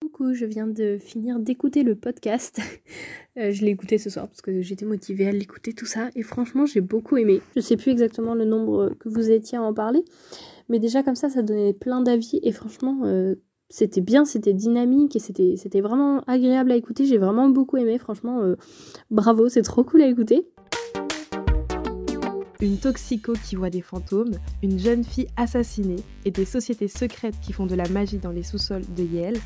Coucou, je viens de finir d'écouter le podcast. Euh, je l'ai écouté ce soir parce que j'étais motivée à l'écouter tout ça et franchement j'ai beaucoup aimé. Je sais plus exactement le nombre que vous étiez à en parler, mais déjà comme ça ça donnait plein d'avis et franchement euh, c'était bien, c'était dynamique et c'était vraiment agréable à écouter. J'ai vraiment beaucoup aimé, franchement euh, bravo, c'est trop cool à écouter. Une toxico qui voit des fantômes, une jeune fille assassinée et des sociétés secrètes qui font de la magie dans les sous-sols de Yale.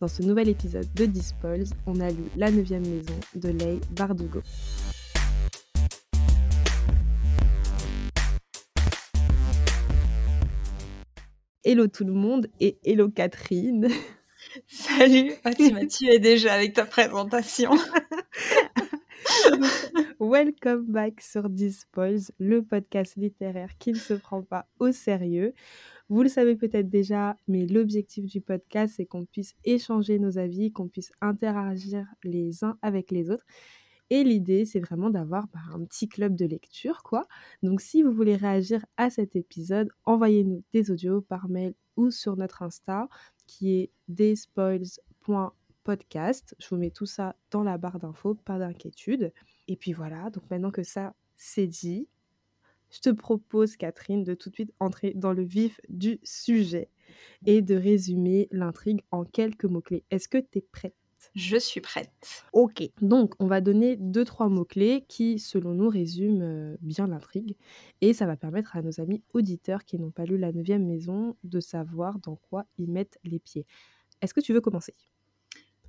Dans ce nouvel épisode de Dispoils, on a lu La neuvième maison de Leigh Bardugo. Hello tout le monde et hello Catherine. Salut, tu m'as tué déjà avec ta présentation. Welcome back sur Dispoils, le podcast littéraire qui ne se prend pas au sérieux. Vous le savez peut-être déjà, mais l'objectif du podcast, c'est qu'on puisse échanger nos avis, qu'on puisse interagir les uns avec les autres. Et l'idée, c'est vraiment d'avoir bah, un petit club de lecture, quoi. Donc, si vous voulez réagir à cet épisode, envoyez-nous des audios par mail ou sur notre Insta, qui est despoils.podcast. Je vous mets tout ça dans la barre d'infos, pas d'inquiétude. Et puis voilà, donc maintenant que ça, c'est dit, je te propose, Catherine, de tout de suite entrer dans le vif du sujet et de résumer l'intrigue en quelques mots-clés. Est-ce que tu es prête? Je suis prête. Ok, donc on va donner deux, trois mots-clés qui, selon nous, résument euh, bien l'intrigue. Et ça va permettre à nos amis auditeurs qui n'ont pas lu La Neuvième Maison de savoir dans quoi ils mettent les pieds. Est-ce que tu veux commencer?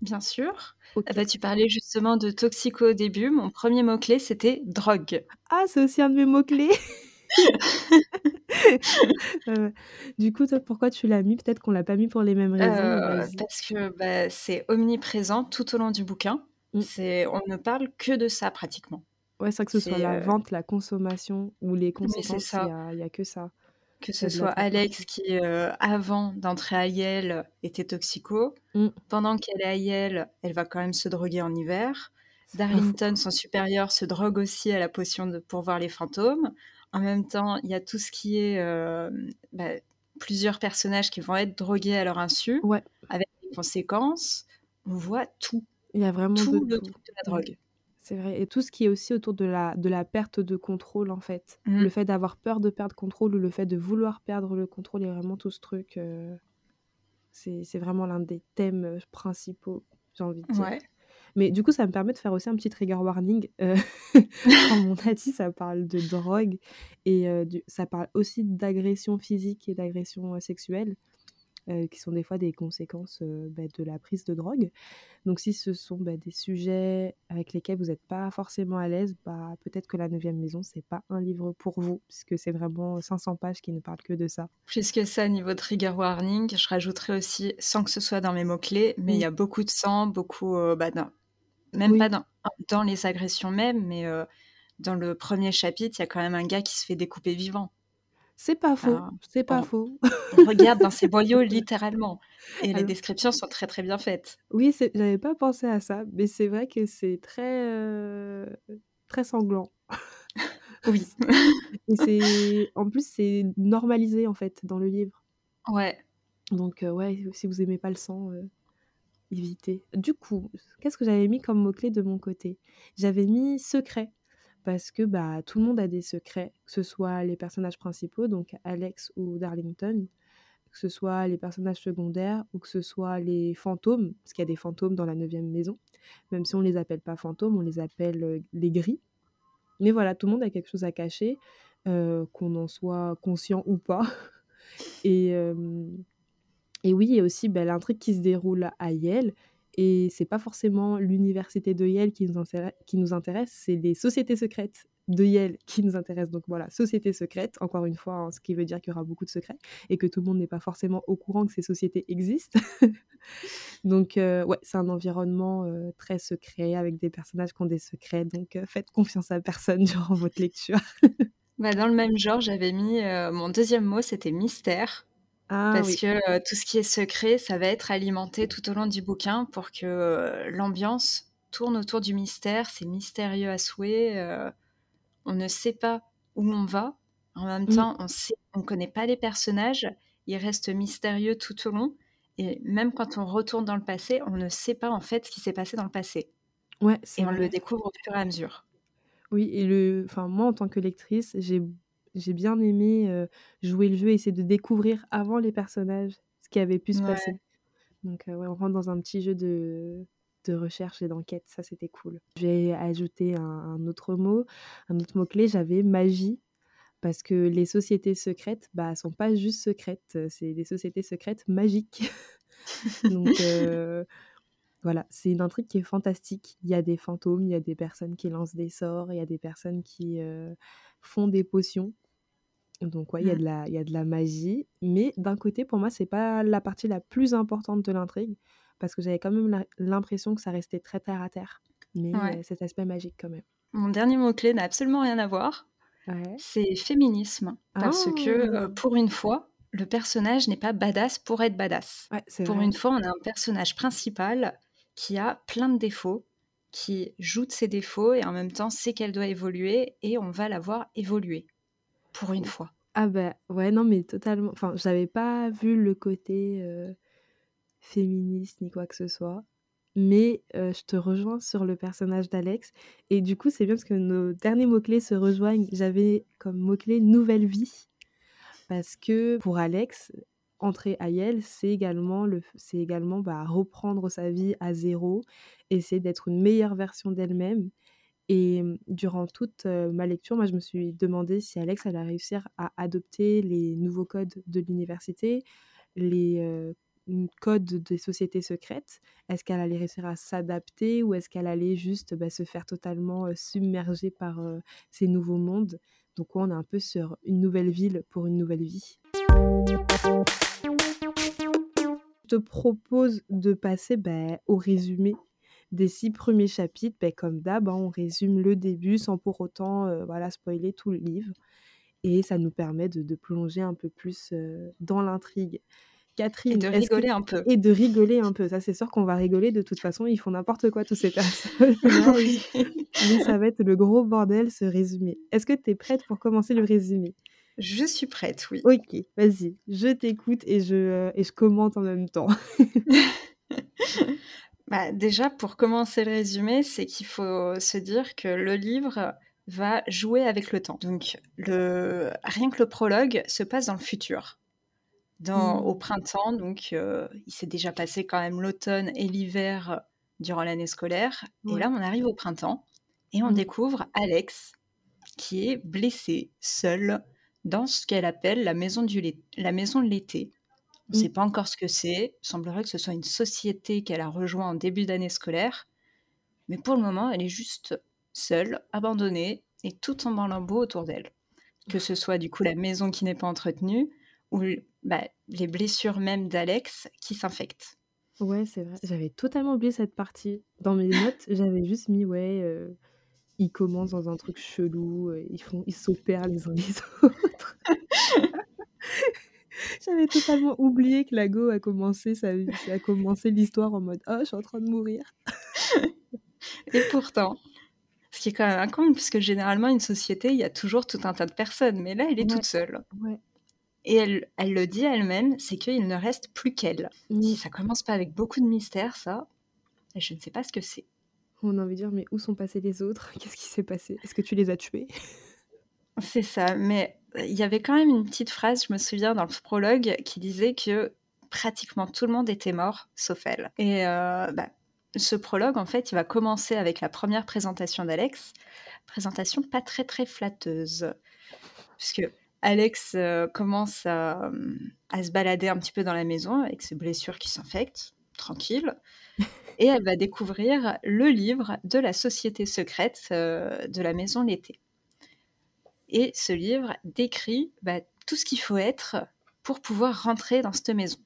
Bien sûr. Ah bah, tu parlais justement de toxico au début. Mon premier mot-clé, c'était drogue. Ah, c'est aussi un de mes mots-clés. du coup, toi, pourquoi tu l'as mis? Peut-être qu'on l'a pas mis pour les mêmes raisons. Euh, parce que bah, c'est omniprésent tout au long du bouquin. Mmh. C'est, on ne parle que de ça pratiquement. Ouais, c'est vrai que ce soit la euh vente, la consommation ou les conséquences, il n'y a, que ça. Que ce soit Alex qui, euh, avant d'entrer à Yale, était toxico. Mmh. Pendant qu'elle est à Yale, elle va quand même se droguer en hiver. Darlington, son supérieur, se drogue aussi à la potion de, pour voir les fantômes. En même temps, il y a tout ce qui est euh, bah, plusieurs personnages qui vont être drogués à leur insu, avec des conséquences. On voit tout. Il y a vraiment tout de, le truc de la drogue. C'est vrai. Et tout ce qui est aussi autour de la, de la perte de contrôle, en fait. Le mmh. fait d'avoir peur de perdre contrôle ou le fait de vouloir perdre le contrôle, il y a vraiment tout ce truc. Euh, c'est vraiment l'un des thèmes euh, principaux, j'ai envie de dire. Ouais. Mais du coup, ça me permet de faire aussi un petit trigger warning. Euh, comme on a dit, ça parle de drogue et ça parle aussi d'agression physique et d'agression sexuelle. Euh, qui sont des fois des conséquences euh, bah, de la prise de drogue. Donc si ce sont bah, des sujets avec lesquels vous n'êtes pas forcément à l'aise, bah, peut-être que La Neuvième Maison, c'est pas un livre pour vous, puisque c'est vraiment 500 pages qui ne parlent que de ça. Plus que ça, niveau trigger warning, je rajouterais aussi, sans que ce soit dans mes mots-clés, mais il y a beaucoup de sang, beaucoup... Euh, bah, même pas dans, dans, les agressions même, mais dans le premier chapitre, il y a quand même un gars qui se fait découper vivant. C'est pas faux, c'est pas faux. On regarde dans ces boyaux littéralement. Et les descriptions sont très très bien faites. Oui, j'avais pas pensé à ça, mais c'est vrai que c'est très, euh, très sanglant. oui. c'est, en plus, c'est normalisé en fait dans le livre. Ouais. Donc, euh, ouais, si vous aimez pas le sang, euh, évitez. Du coup, qu'est-ce que j'avais mis comme mot-clé de mon côté? J'avais mis secret parce que bah, tout le monde a des secrets, que ce soit les personnages principaux, donc Alex ou Darlington, que ce soit les personnages secondaires ou que ce soit les fantômes, parce qu'il y a des fantômes dans la neuvième maison, même si on ne les appelle pas fantômes, on les appelle les gris. Mais voilà, tout le monde a quelque chose à cacher, qu'on en soit conscient ou pas. et, et oui, il y a aussi bah, l'intrigue qui se déroule à Yale, et c'est pas forcément l'université de Yale qui nous, intéresse, c'est les sociétés secrètes de Yale qui nous intéressent. Donc voilà, sociétés secrètes, encore une fois, hein, ce qui veut dire qu'il y aura beaucoup de secrets et que tout le monde n'est pas forcément au courant que ces sociétés existent. donc euh, ouais, c'est un environnement euh, très secret avec des personnages qui ont des secrets. Donc euh, faites confiance à personne durant votre lecture. bah, dans le même genre, j'avais mis mon deuxième mot, c'était mystère. Ah Parce que tout ce qui est secret, ça va être alimenté tout au long du bouquin pour que l'ambiance tourne autour du mystère. C'est mystérieux à souhait. on ne sait pas où on va. En même mmh. temps, on ne on connaît pas les personnages il reste mystérieux tout au long. Et même quand on retourne dans le passé, on ne sait pas en fait ce qui s'est passé dans le passé. Ouais, et on le découvre au fur et à mesure. Oui, et le, enfin moi en tant que lectrice, j'ai j'ai bien aimé jouer le jeu, et essayer de découvrir avant les personnages ce qui avait pu se passer. Donc ouais, on rentre dans un petit jeu de de recherche et d'enquête, ça c'était cool. Je vais ajouter un, un autre mot, un autre mot clé. J'avais magie parce que les sociétés secrètes, bah, sont pas juste secrètes, c'est des sociétés secrètes magiques. Donc voilà, c'est une intrigue qui est fantastique. Il y a des fantômes, il y a des personnes qui lancent des sorts, il y a des personnes qui font des potions. Donc ouais, il y, a mmh. de la, il y a de la magie. Mais d'un côté, pour moi, c'est pas la partie la plus importante de l'intrigue, parce que j'avais quand même l'impression que ça restait très terre à terre. Mais cet aspect magique quand même. Mon dernier mot-clé n'a absolument rien à voir. C'est féminisme. Parce que ah! pour une fois, le personnage n'est pas badass pour être badass. pour une fois, on a un personnage principal qui a plein de défauts, qui joue de ses défauts et en même temps sait qu'elle doit évoluer et on va la voir évoluer. Pour une fois. Ah bah ouais, non mais totalement. Enfin, j'avais pas vu le côté féministe ni quoi que ce soit. Mais je te rejoins sur le personnage d'Alex. Et du coup, c'est bien parce que nos derniers mots-clés se rejoignent. J'avais comme mot-clé nouvelle vie. Parce que pour Alex, entrer à Yale, c'est également, le, c'est également bah, reprendre sa vie à zéro, essayer d'être une meilleure version d'elle-même. Et durant toute ma lecture, moi, je me suis demandé si Alex allait réussir à adopter les nouveaux codes de l'université, les code des sociétés secrètes Est-ce qu'elle allait réussir à s'adapter ou est-ce qu'elle allait juste bah, se faire totalement submerger par ces nouveaux mondes? Donc on est un peu sur une nouvelle ville pour une nouvelle vie. Je te propose de passer bah, au résumé des six premiers chapitres. Bah, comme d'hab, hein, on résume le début sans pour autant voilà, spoiler tout le livre. Et ça nous permet de, plonger un peu plus dans l'intrigue. Catherine. Et de rigoler un peu. Et de rigoler un peu. Ça, c'est sûr qu'on va rigoler. De toute façon, ils font n'importe quoi, tous ces personnes. Ah Mais ça va être le gros bordel, ce résumé. Est-ce que tu es prête pour commencer le résumé? Je suis prête, oui. Ok, vas-y. Je t'écoute et je, euh, et je commente en même temps. bah, déjà, pour commencer le résumé, c'est qu'il faut se dire que le livre va jouer avec le temps. Donc, le... rien que le prologue se passe dans le futur. Dans, Au mmh. printemps, donc euh, il s'est déjà passé quand même l'automne et l'hiver durant l'année scolaire. Et là, on arrive au printemps et on mmh. découvre Alex qui est blessé, seul, dans ce qu'elle appelle la maison, du la maison de l'été. On ne sait mmh. pas encore ce que c'est. Il semblerait que ce soit une société qu'elle a rejoint en début d'année scolaire. Mais pour le moment, elle est juste seule, abandonnée et tout en lambeau autour d'elle. Que ce soit du coup la maison qui n'est pas entretenue, ou bah, les blessures même d'Alex qui s'infectent. Ouais, c'est vrai. J'avais totalement oublié cette partie. Dans mes notes, j'avais juste mis, ouais, euh, ils commencent dans un truc chelou, ils font, ils s'opèrent les uns les autres. j'avais totalement oublié que Lago a commencé sa a commencé l'histoire en mode, oh, je suis en train de mourir. Et pourtant, ce qui est quand même incroyable, puisque généralement, une société, il y a toujours tout un tas de personnes, mais là, elle est toute seule. Ouais. Et elle, elle le dit elle-même, c'est qu'il ne reste plus qu'elle. Si ça commence pas avec beaucoup de mystère, ça, je ne sais pas ce que c'est. On a envie de dire, mais où sont passés les autres? Qu'est-ce qui s'est passé? Est-ce que tu les as tués? C'est ça, mais il y avait quand même une petite phrase, je me souviens, dans le prologue, qui disait que pratiquement tout le monde était mort, sauf elle. Et euh, bah, ce prologue, en fait, il va commencer avec la première présentation d'Alex. Présentation pas très très flatteuse. Puisque Alex euh, commence à, se balader un petit peu dans la maison avec ses blessures qui s'infectent, tranquille. Et elle va découvrir le livre de la société secrète euh, de la maison l'été. Et ce livre décrit bah, tout ce qu'il faut être pour pouvoir rentrer dans cette maison.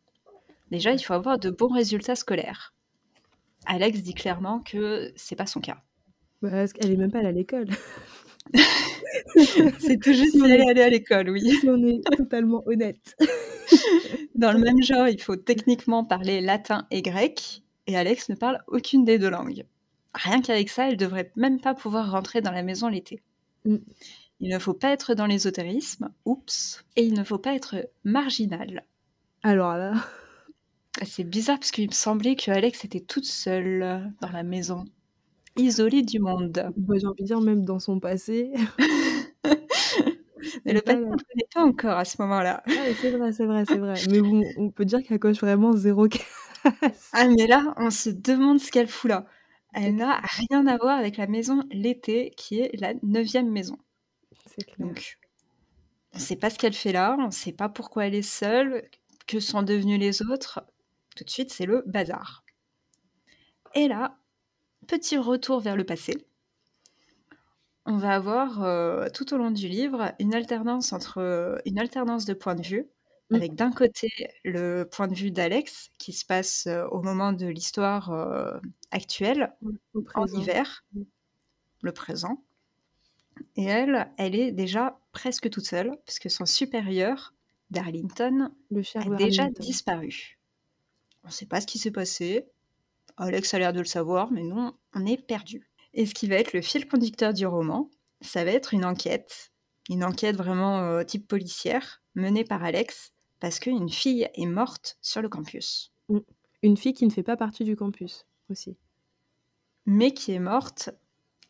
Déjà, il faut avoir de bons résultats scolaires. Alex dit clairement que c'est pas son cas. Bah, elle est même pas allée à l'école. c'est tout juste si aller, aller à l'école, oui. Si on est totalement honnête. Dans le même genre, il faut techniquement parler latin et grec, et Alex ne parle aucune des deux langues. Rien qu'avec ça, elle devrait même pas pouvoir rentrer dans la maison l'été. Mm. Il ne faut pas être dans l'ésotérisme, oups, et il ne faut pas être marginal. Alors là. Ah, c'est bizarre parce qu'il me semblait que Alex était toute seule dans la maison, isolée du monde. Bah, j'ai envie de dire, même dans son passé. Mais le passé, on ne connaît pas encore à ce moment-là. c'est vrai, c'est vrai, c'est vrai. Mais bon, on peut dire qu'elle coche vraiment zéro casse. Ah, mais là, on se demande ce qu'elle fout là. Elle n'a rien à voir avec la maison l'été, qui est la neuvième maison. C'est clair. Donc, on ne sait pas ce qu'elle fait là, on ne sait pas pourquoi elle est seule, que sont devenus les autres. Tout de suite, c'est le bazar. Et là, petit retour vers le passé. On va avoir euh, tout au long du livre une alternance entre euh, une alternance de points de vue, mmh. avec d'un côté le point de vue d'Alex qui se passe euh, au moment de l'histoire actuelle, en hiver, mmh. le présent. Et elle, elle est déjà presque toute seule, puisque son supérieur, Darlington, a déjà disparu. On ne sait pas ce qui s'est passé. Alex a l'air de le savoir, mais nous, on est perdu. Et ce qui va être le fil conducteur du roman, ça va être une enquête. Une enquête vraiment euh, type policière, menée par Alex, parce qu'une fille est morte sur le campus. Une fille qui ne fait pas partie du campus aussi. Mais qui est morte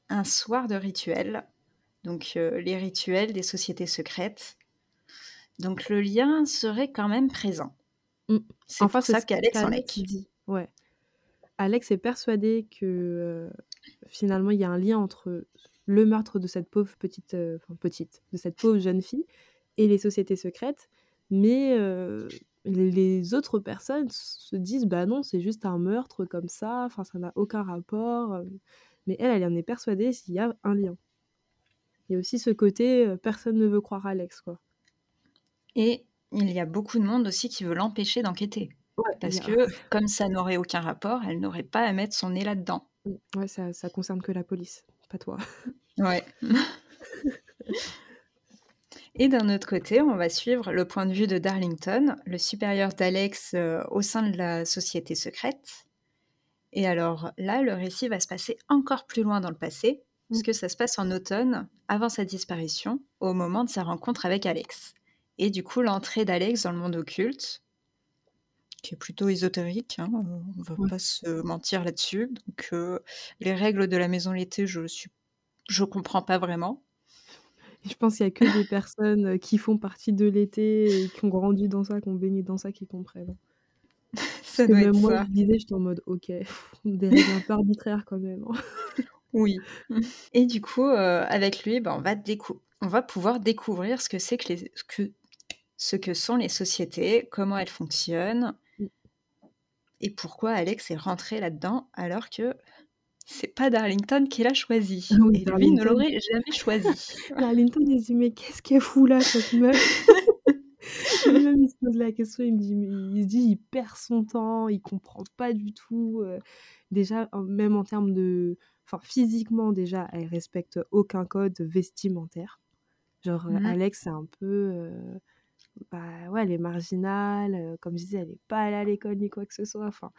un soir de rituel. Donc euh, les rituels des sociétés secrètes. Donc le lien serait quand même présent. Mm. C'est enfin, ça qu'Alex en dit. Ouais. Alex est persuadé que euh, finalement il y a un lien entre le meurtre de cette pauvre petite, euh, enfin petite, de cette pauvre jeune fille et les sociétés secrètes, mais euh, les, autres personnes se disent bah non c'est juste un meurtre comme ça, enfin ça n'a aucun rapport, mais elle elle en est persuadée s'il y a un lien. Il y a aussi ce côté personne ne veut croire Alex quoi. Et il y a beaucoup de monde aussi qui veut l'empêcher d'enquêter. parce que comme ça n'aurait aucun rapport, elle n'aurait pas à mettre son nez là-dedans. Mmh, ouais, ça, ça concerne que la police, pas toi. Ouais. Et d'un autre côté, on va suivre le point de vue de Darlington, le supérieur d'Alex euh, au sein de la société secrète. Et alors là, le récit va se passer encore plus loin dans le passé, mmh. puisque ça se passe en automne, avant sa disparition, au moment de sa rencontre avec Alex. Et du coup, l'entrée d'Alex dans le monde occulte, qui est plutôt ésotérique, hein, euh, on va pas se mentir là-dessus. Donc, euh, les règles de la maison l'été, je suis, je comprends pas vraiment. Je pense qu'il y a que des personnes euh, qui font partie de l'été et qui ont grandi dans ça, qui ont baigné dans ça, qui comprennent. ça doit même moi, je disais, j'étais en mode, ok, des règles un peu arbitraires quand même. Hein. oui. Et du coup, avec lui, ben, on, va on va pouvoir découvrir ce que c'est que, les... que ce que sont les sociétés, comment elles fonctionnent. Et pourquoi Alex est rentré là-dedans alors que c'est pas Darlington qui l'a choisi. et lui ne l'aurait jamais choisi. Darlington il se dit mais qu'est-ce qu'elle fout là cette meuf? Même il se pose la question, il me dit, il se dit, il perd son temps, il comprend pas du tout. Euh, déjà, même en termes de, enfin physiquement déjà, elle respecte aucun code vestimentaire. Genre mmh Alex, c'est un peu, euh, bah ouais, elle est marginale, comme je disais, elle n'est pas allée à l'école ni quoi que ce soit. Enfin,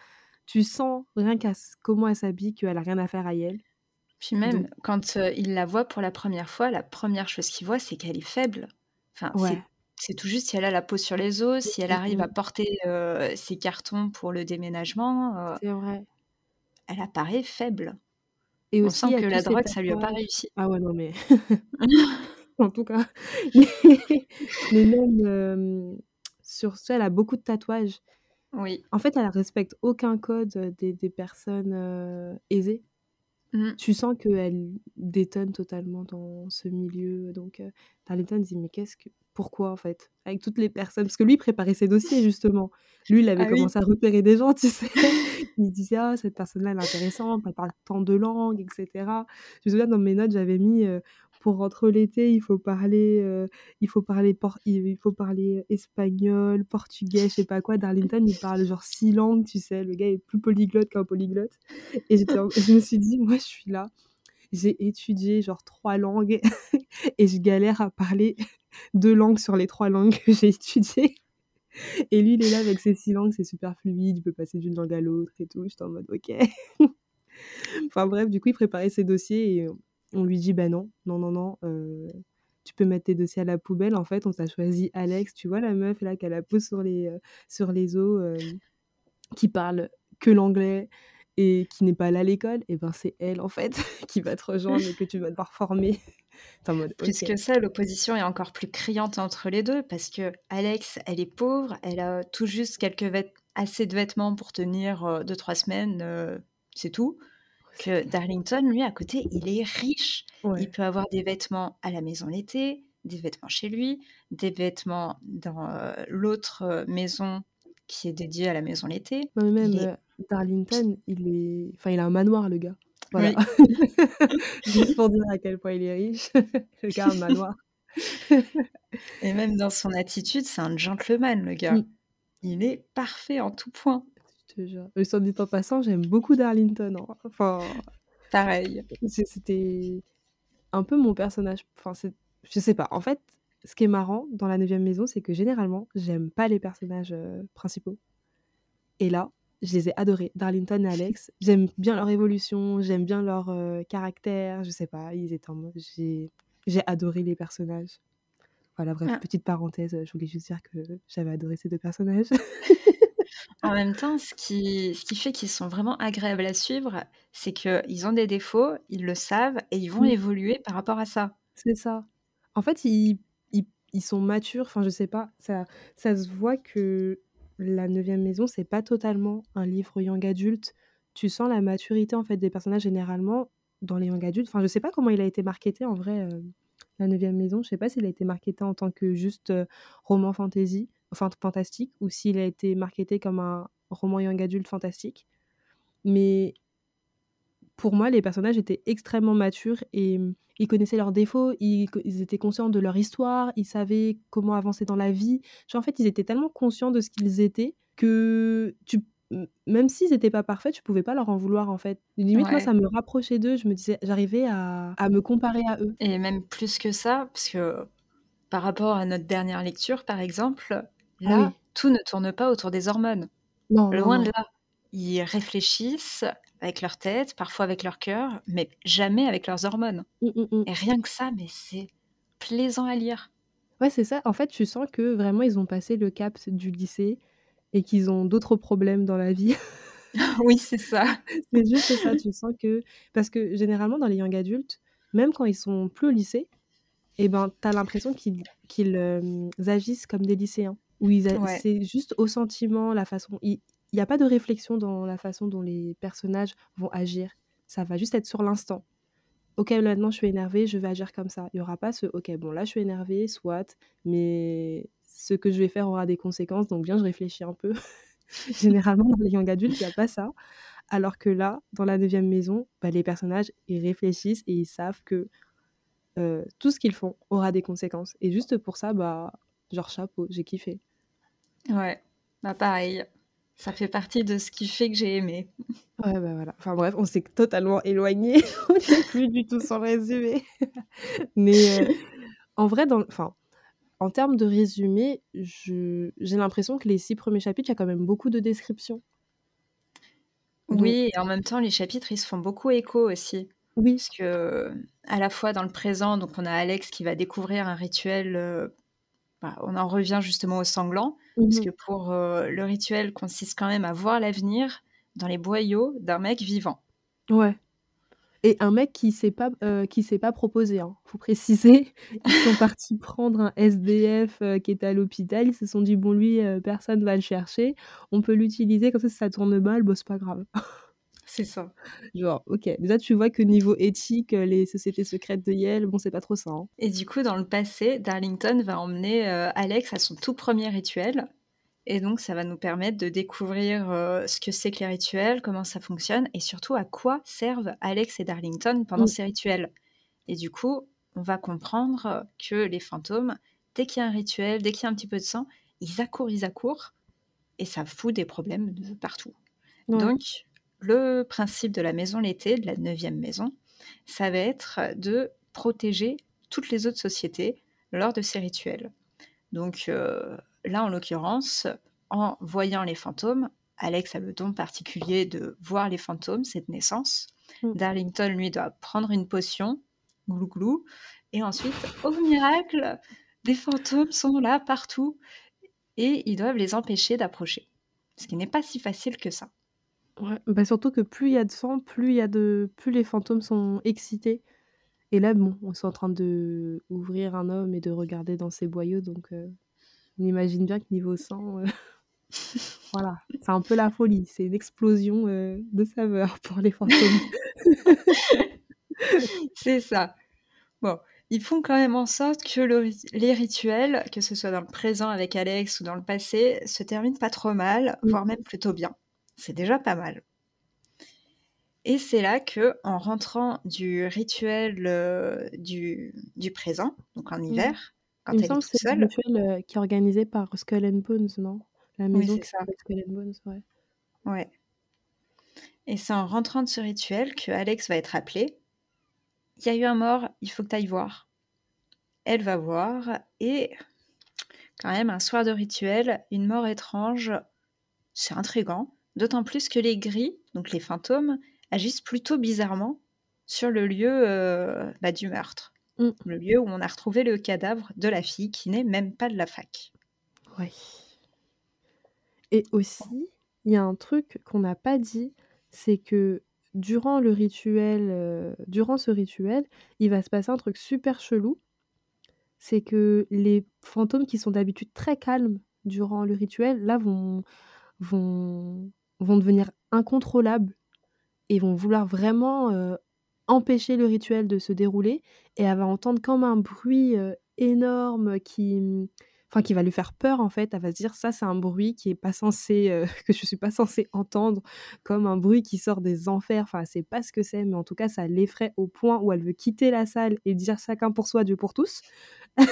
tu sens rien qu'à comment elle s'habille qu'elle a rien à faire à elle. Puis même, quand il la voit pour la première fois, la première chose qu'il voit, c'est qu'elle est faible. Enfin, c'est tout juste si elle a la peau sur les os, si elle arrive à porter ses cartons pour le déménagement. c'est vrai. Elle apparaît faible. Et On sent que la drogue, ça lui a pas réussi. Ah ouais, non mais. en tout cas. mais même sur ça, elle a beaucoup de tatouages. Oui. En fait, elle respecte aucun code des, des personnes aisées. Mmh. Tu sens qu'elle détonne totalement dans ce milieu. Donc, euh, Darlington dit Mais qu'est-ce que. Pourquoi, en fait Avec toutes les personnes? Parce que lui, il préparait ses dossiers, justement. Lui, il avait ah commencé à repérer des gens, tu sais. il disait Ah, cette personne-là, elle est intéressante, elle parle tant de langues, etc. Je me souviens, dans mes notes, j'avais mis pour rentrer l'été, il faut parler, euh, il faut parler, il faut parler espagnol, portugais, je sais pas quoi. Darlington, il parle genre six langues, tu sais. Le gars est plus polyglotte qu'un polyglotte. Et je me suis dit, moi, je suis là. J'ai étudié genre trois langues et je galère à parler deux langues sur les trois langues que j'ai étudiées. Et lui, il est là avec ses six langues, c'est super fluide, il peut passer d'une langue à l'autre et tout. J'étais en mode, ok. enfin bref, du coup, il préparait ses dossiers et on lui dit ben non, non, non, non, euh, tu peux mettre tes dossiers à la poubelle. En fait, on t'a choisi Alex. Tu vois la meuf là qui a la peau sur les, sur les os, qui parle que l'anglais et qui n'est pas là à l'école. Et ben c'est elle en fait qui va te rejoindre et que tu vas devoir former. Plus que ça, l'opposition est encore plus criante entre les deux parce que Alex, elle est pauvre, elle a tout juste quelques assez de vêtements pour tenir deux trois semaines, c'est tout que Darlington, lui, à côté, il est riche. Il peut avoir des vêtements à la maison l'été, des vêtements chez lui, des vêtements dans euh, l'autre maison qui est dédiée à la maison l'été. même euh, Darlington, il est, enfin, il a un manoir, le gars. Voilà. Juste pour dire à quel point il est riche, le gars a un manoir. Et même dans son attitude, c'est un gentleman, le gars. Il est parfait en tout point te jure. Et dit en passant, j'aime beaucoup Darlington. Hein. Enfin, pareil. C'était un peu mon personnage. Enfin, je sais pas. En fait, ce qui est marrant dans la 9 maison, c'est que généralement, j'aime pas les personnages euh, principaux. Et là, je les ai adorés. Darlington et Alex. J'aime bien leur évolution, j'aime bien leur euh, caractère. Je sais pas, ils étaient en mode. J'ai adoré les personnages. Voilà, bref, ah. petite parenthèse, je voulais juste dire que j'avais adoré ces deux personnages. En même temps, ce qui, ce qui fait qu'ils sont vraiment agréables à suivre, c'est qu'ils ont des défauts, ils le savent et ils vont évoluer par rapport à ça. C'est ça. En fait, ils, ils, sont matures. Enfin, je sais pas. Ça, ça se voit que la neuvième maison, c'est pas totalement un livre young adulte. Tu sens la maturité en fait des personnages généralement dans les young adultes. Enfin, je sais pas comment il a été marketé en vrai. Euh, la neuvième maison, je sais pas s'il a été marketé en tant que juste euh, roman fantasy enfin fantastique, ou s'il a été marketé comme un roman young adulte fantastique. Mais pour moi, les personnages étaient extrêmement matures et mmh, ils connaissaient leurs défauts, ils, étaient conscients de leur histoire, ils savaient comment avancer dans la vie. Genre, en fait, ils étaient tellement conscients de ce qu'ils étaient que tu même s'ils n'étaient pas parfaits, tu pouvais pas leur en vouloir en fait. Limite, moi, ça me rapprochait d'eux. Je me disais, j'arrivais à, à, me comparer à eux. Et même plus que ça, parce que par rapport à notre dernière lecture, par exemple, ah là, tout ne tourne pas autour des hormones. Non, Loin de là. Ils réfléchissent avec leur tête, parfois avec leur cœur, mais jamais avec leurs hormones. Mmh, mmh, mmh. Et rien que ça, mais c'est plaisant à lire. Ouais, c'est ça. En fait, tu sens que vraiment, ils ont passé le cap du lycée et qu'ils ont d'autres problèmes dans la vie. oui, c'est ça. c'est juste ça. Tu sens que. Parce que généralement, dans les young adultes, même quand ils sont plus au lycée, eh ben, tu as l'impression qu'ils euh, agissent comme des lycéens. Oui, c'est juste au sentiment, la façon. Il n'y a pas de réflexion dans la façon dont les personnages vont agir. Ça va juste être sur l'instant. Ok, maintenant je suis énervée, je vais agir comme ça. Il n'y aura pas ce ok, bon là je suis énervée, soit, mais ce que je vais faire aura des conséquences, donc bien je réfléchis un peu. Généralement, dans les young adultes, il n'y a pas ça. Alors que là, dans la neuvième maison, bah, les personnages, ils réfléchissent et ils savent que euh, tout ce qu'ils font aura des conséquences. Et juste pour ça, bah, genre chapeau, j'ai kiffé. Ouais, bah pareil. Ça fait partie de ce qui fait que j'ai aimé. Ouais, bah voilà. Enfin bref, on s'est totalement éloigné. on n'est plus du tout sans résumé. Mais euh, en vrai, dans, enfin, en termes de résumé, j'ai l'impression que les six premiers chapitres, il y a quand même beaucoup de descriptions. Oui, et en même temps, les chapitres, ils se font beaucoup écho aussi. Oui. Parce que, à la fois dans le présent, donc on a Alex qui va découvrir un rituel euh, bah, on en revient justement au sanglant, parce mmh que pour euh, le rituel consiste quand même à voir l'avenir dans les boyaux d'un mec vivant. Ouais. Et un mec qui s'est pas euh, qui s'est pas proposé, hein. faut préciser. Ils sont partis prendre un SDF euh, qui était à l'hôpital. Ils se sont dit bon lui personne va le chercher, on peut l'utiliser comme ça si ça tourne mal, bon c'est pas grave. C'est ça. Genre, ok, déjà tu vois que niveau éthique, euh, les sociétés secrètes de Yale, bon, c'est pas trop ça. Hein. Et du coup, dans le passé, Darlington va emmener euh, Alex à son tout premier rituel. Et donc, ça va nous permettre de découvrir euh, ce que c'est que les rituels, comment ça fonctionne, et surtout à quoi servent Alex et Darlington pendant mm. ces rituels. Et du coup, on va comprendre que les fantômes, dès qu'il y a un rituel, dès qu'il y a un petit peu de sang, ils accourent, ils accourent, et ça fout des problèmes de partout. Donc, le principe de la maison l'été, de la neuvième maison, ça va être de protéger toutes les autres sociétés lors de ces rituels. Donc euh, là, en l'occurrence, en voyant les fantômes, Alex a le don particulier de voir les fantômes, cette naissance. Mm. Darlington, lui, doit prendre une potion, glou glou, Et ensuite, au miracle, des fantômes sont là partout et ils doivent les empêcher d'approcher. Ce qui n'est pas si facile que ça. Ouais, bah surtout que plus il y a de sang, plus il y a de plus les fantômes sont excités. Et là, bon, on est en train de ouvrir un homme et de regarder dans ses boyaux, donc euh, on imagine bien que niveau sang, euh, voilà, c'est un peu la folie, c'est une explosion euh, de saveur pour les fantômes. c'est ça. Bon, ils font quand même en sorte que les rituels, que ce soit dans le présent avec Alex ou dans le passé, se terminent pas trop mal, mmh. voire même plutôt bien. C'est déjà pas mal. Et c'est là que, en rentrant du rituel euh, du, du, présent, donc en mmh. hiver, quand elle est C'est le rituel euh, qui est organisé par Skull and Bones, non? La maison oui, qui. Skull and Bones, ouais. Ouais. Et c'est en rentrant de ce rituel que Alex va être appelé. Il y a eu un mort, il faut que tu ailles voir. Elle va voir et quand même un soir de rituel, une mort étrange, c'est intrigant. D'autant plus que les gris, donc les fantômes, agissent plutôt bizarrement sur le lieu euh, bah, du meurtre. Mm. Le lieu où on a retrouvé le cadavre de la fille qui n'est même pas de la fac. Oui. Et aussi, il y a un truc qu'on n'a pas dit, c'est que durant le rituel, euh, durant ce rituel, il va se passer un truc super chelou. C'est que les fantômes qui sont d'habitude très calmes durant le rituel, là, vont, vont vont devenir incontrôlables et vont vouloir vraiment euh, empêcher le rituel de se dérouler. Et elle va entendre comme un bruit euh, énorme qui enfin qui va lui faire peur en fait. Elle va se dire ça c'est un bruit qui est pas censé euh, que je suis pas censée entendre comme un bruit qui sort des enfers. Enfin c'est pas ce que c'est mais en tout cas ça l'effraie au point où elle veut quitter la salle et dire chacun pour soi Dieu pour tous.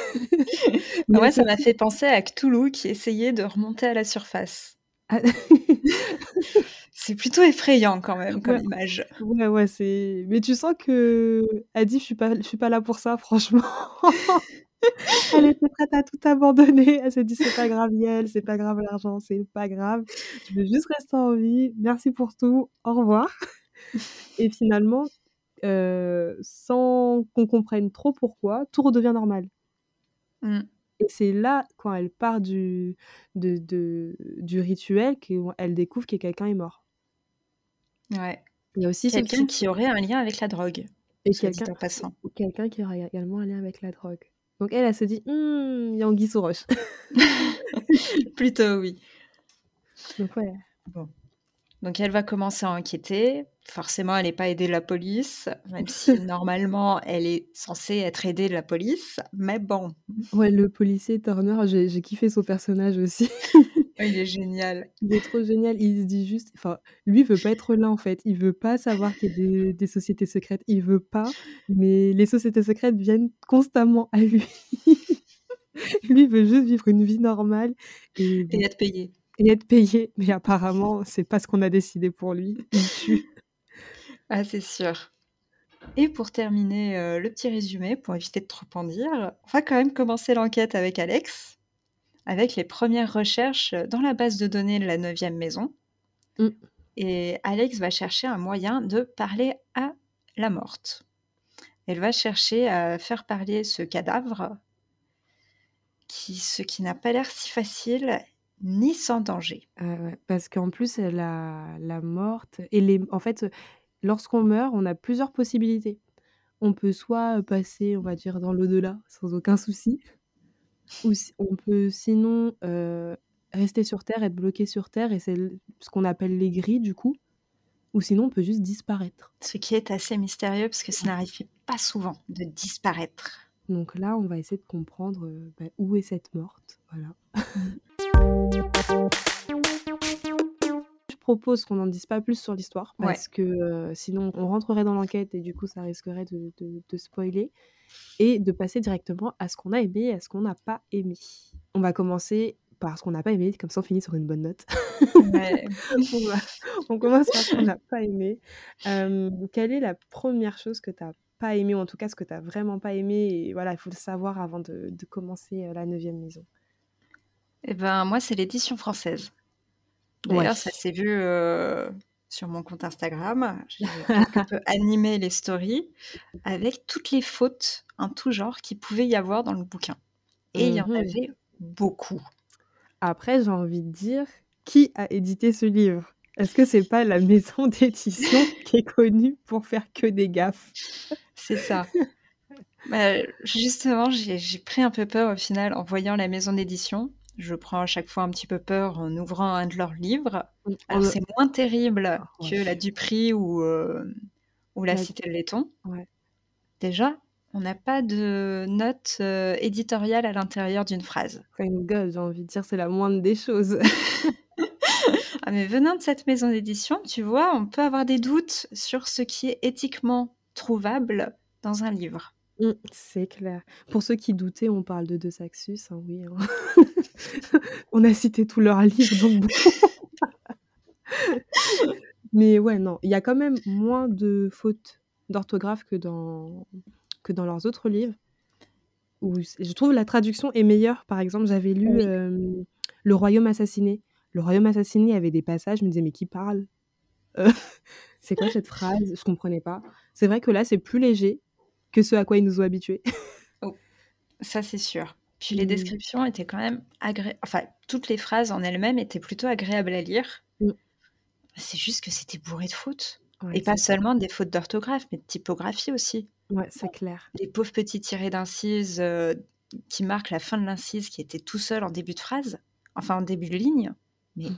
Ouais ça m'a fait penser à Cthulhu qui essayait de remonter à la surface. c'est plutôt effrayant quand même comme image. Ouais, ouais, c'est. Mais tu sens que dit je suis pas, je suis pas là pour ça, franchement. elle était prête à tout abandonner. Elle s'est dit c'est pas grave Yel, c'est pas grave l'argent, c'est pas grave. Je veux juste rester en vie. Merci pour tout. Au revoir. Et finalement, euh, sans qu'on comprenne trop pourquoi, tout redevient normal. Mmh. Et c'est là, quand elle part du, de, de, du rituel, qu'elle découvre que quelqu'un est mort. Ouais. Il y a aussi quelqu'un qui aurait un lien avec la drogue. Et quelqu'un quelqu'un qui aurait également un lien avec la drogue. Donc elle, elle se dit, il y a Anguille sous roche. Plutôt oui. Donc ouais. Bon. Donc elle va commencer à enquêter. Forcément, elle n'est pas aidée de la police, même si normalement elle est censée être aidée de la police. Mais bon. Ouais, le policier Turner, j'ai kiffé son personnage aussi. il est génial. Il est trop génial. Il se dit juste, enfin, lui il veut pas être là en fait. Il veut pas savoir qu'il y a des, des, sociétés secrètes. Il veut pas, mais les sociétés secrètes viennent constamment à lui. lui il veut juste vivre une vie normale et, et être payé et être payé. Mais apparemment, c'est pas ce qu'on a décidé pour lui. ah, c'est sûr. Et pour terminer euh, le petit résumé, pour éviter de trop en dire, on va quand même commencer l'enquête avec Alex, avec les premières recherches dans la base de données de la 9e maison. Mm. Et Alex va chercher un moyen de parler à la morte. Elle va chercher à faire parler ce cadavre, qui, ce qui n'a pas l'air si facile, ni sans danger. Ah parce qu'en plus, la, la morte et les, en fait, lorsqu'on meurt, on a plusieurs possibilités. On peut soit passer, on va dire, dans l'au-delà sans aucun souci, ou on peut sinon rester sur Terre, être bloqué sur Terre, et c'est ce qu'on appelle les gris du coup, ou sinon on peut juste disparaître. Ce qui est assez mystérieux parce que ça n'arrive pas souvent de disparaître. Donc là, on va essayer de comprendre bah, où est cette morte. Voilà. Je propose qu'on n'en dise pas plus sur l'histoire parce que euh, sinon on rentrerait dans l'enquête et du coup ça risquerait de, de, spoiler et de passer directement à ce qu'on a aimé et à ce qu'on n'a pas aimé. On va commencer par ce qu'on n'a pas aimé, comme ça on finit sur une bonne note. on, commence par ce qu'on n'a pas aimé. Euh, quelle est la première chose que tu n'as pas aimé, ou en tout cas ce que tu n'as vraiment pas aimé Et voilà, il faut le savoir avant de, de commencer euh, la neuvième maison? Eh ben, moi, c'est l'édition française. D'ailleurs, ça s'est vu, euh, sur mon compte Instagram. J'ai un peu animé les stories avec toutes les fautes en tout genre qu'il pouvait y avoir dans le bouquin. Et il y en Mhm. avait beaucoup. Après, j'ai envie de dire, qui a édité ce livre? Est-ce que c'est pas la maison d'édition qui est connue pour faire que des gaffes? C'est ça. Bah, justement, j'ai j'ai pris un peu peur au final en voyant la maison d'édition. Je prends à chaque fois un petit peu peur en ouvrant un de leurs livres. Alors, c'est moins terrible Ouais. que la Dupree ou, euh, ou la Cité de laiton. Ouais. Déjà, on n'a pas de note euh, éditoriale à l'intérieur d'une phrase. Thank God, j'ai envie de dire, c'est la moindre des choses. Ah, mais venant de cette maison d'édition, tu vois, on peut avoir des doutes sur ce qui est éthiquement trouvable dans un livre. Mm, c'est clair. Pour ceux qui doutaient, on parle de De Saxus, hein, oui. hein. on a cité tous leurs livres, donc bon. Mais ouais, non, il y a quand même moins de fautes d'orthographe que dans, que dans leurs autres livres. Où je trouve la traduction est meilleure. Par exemple, j'avais lu Oui. euh, Le Royaume assassiné. Le Royaume assassiné avait des passages, je me disais, mais qui parle? Euh, C'est quoi cette phrase? Je comprenais pas. C'est vrai que là, c'est plus léger que ce à quoi ils nous ont habitués. Ça, c'est sûr. Puis les Mm. descriptions étaient quand même agréables. Enfin, toutes les phrases en elles-mêmes étaient plutôt agréables à lire. Mm. C'est juste que c'était bourré de fautes. Ouais, Et pas seulement des fautes d'orthographe, mais de typographie aussi. Ouais, c'est clair. Les pauvres petits tirés d'incise euh, qui marquent la fin de l'incise qui était tout seul en début de phrase, enfin en début de ligne. Mais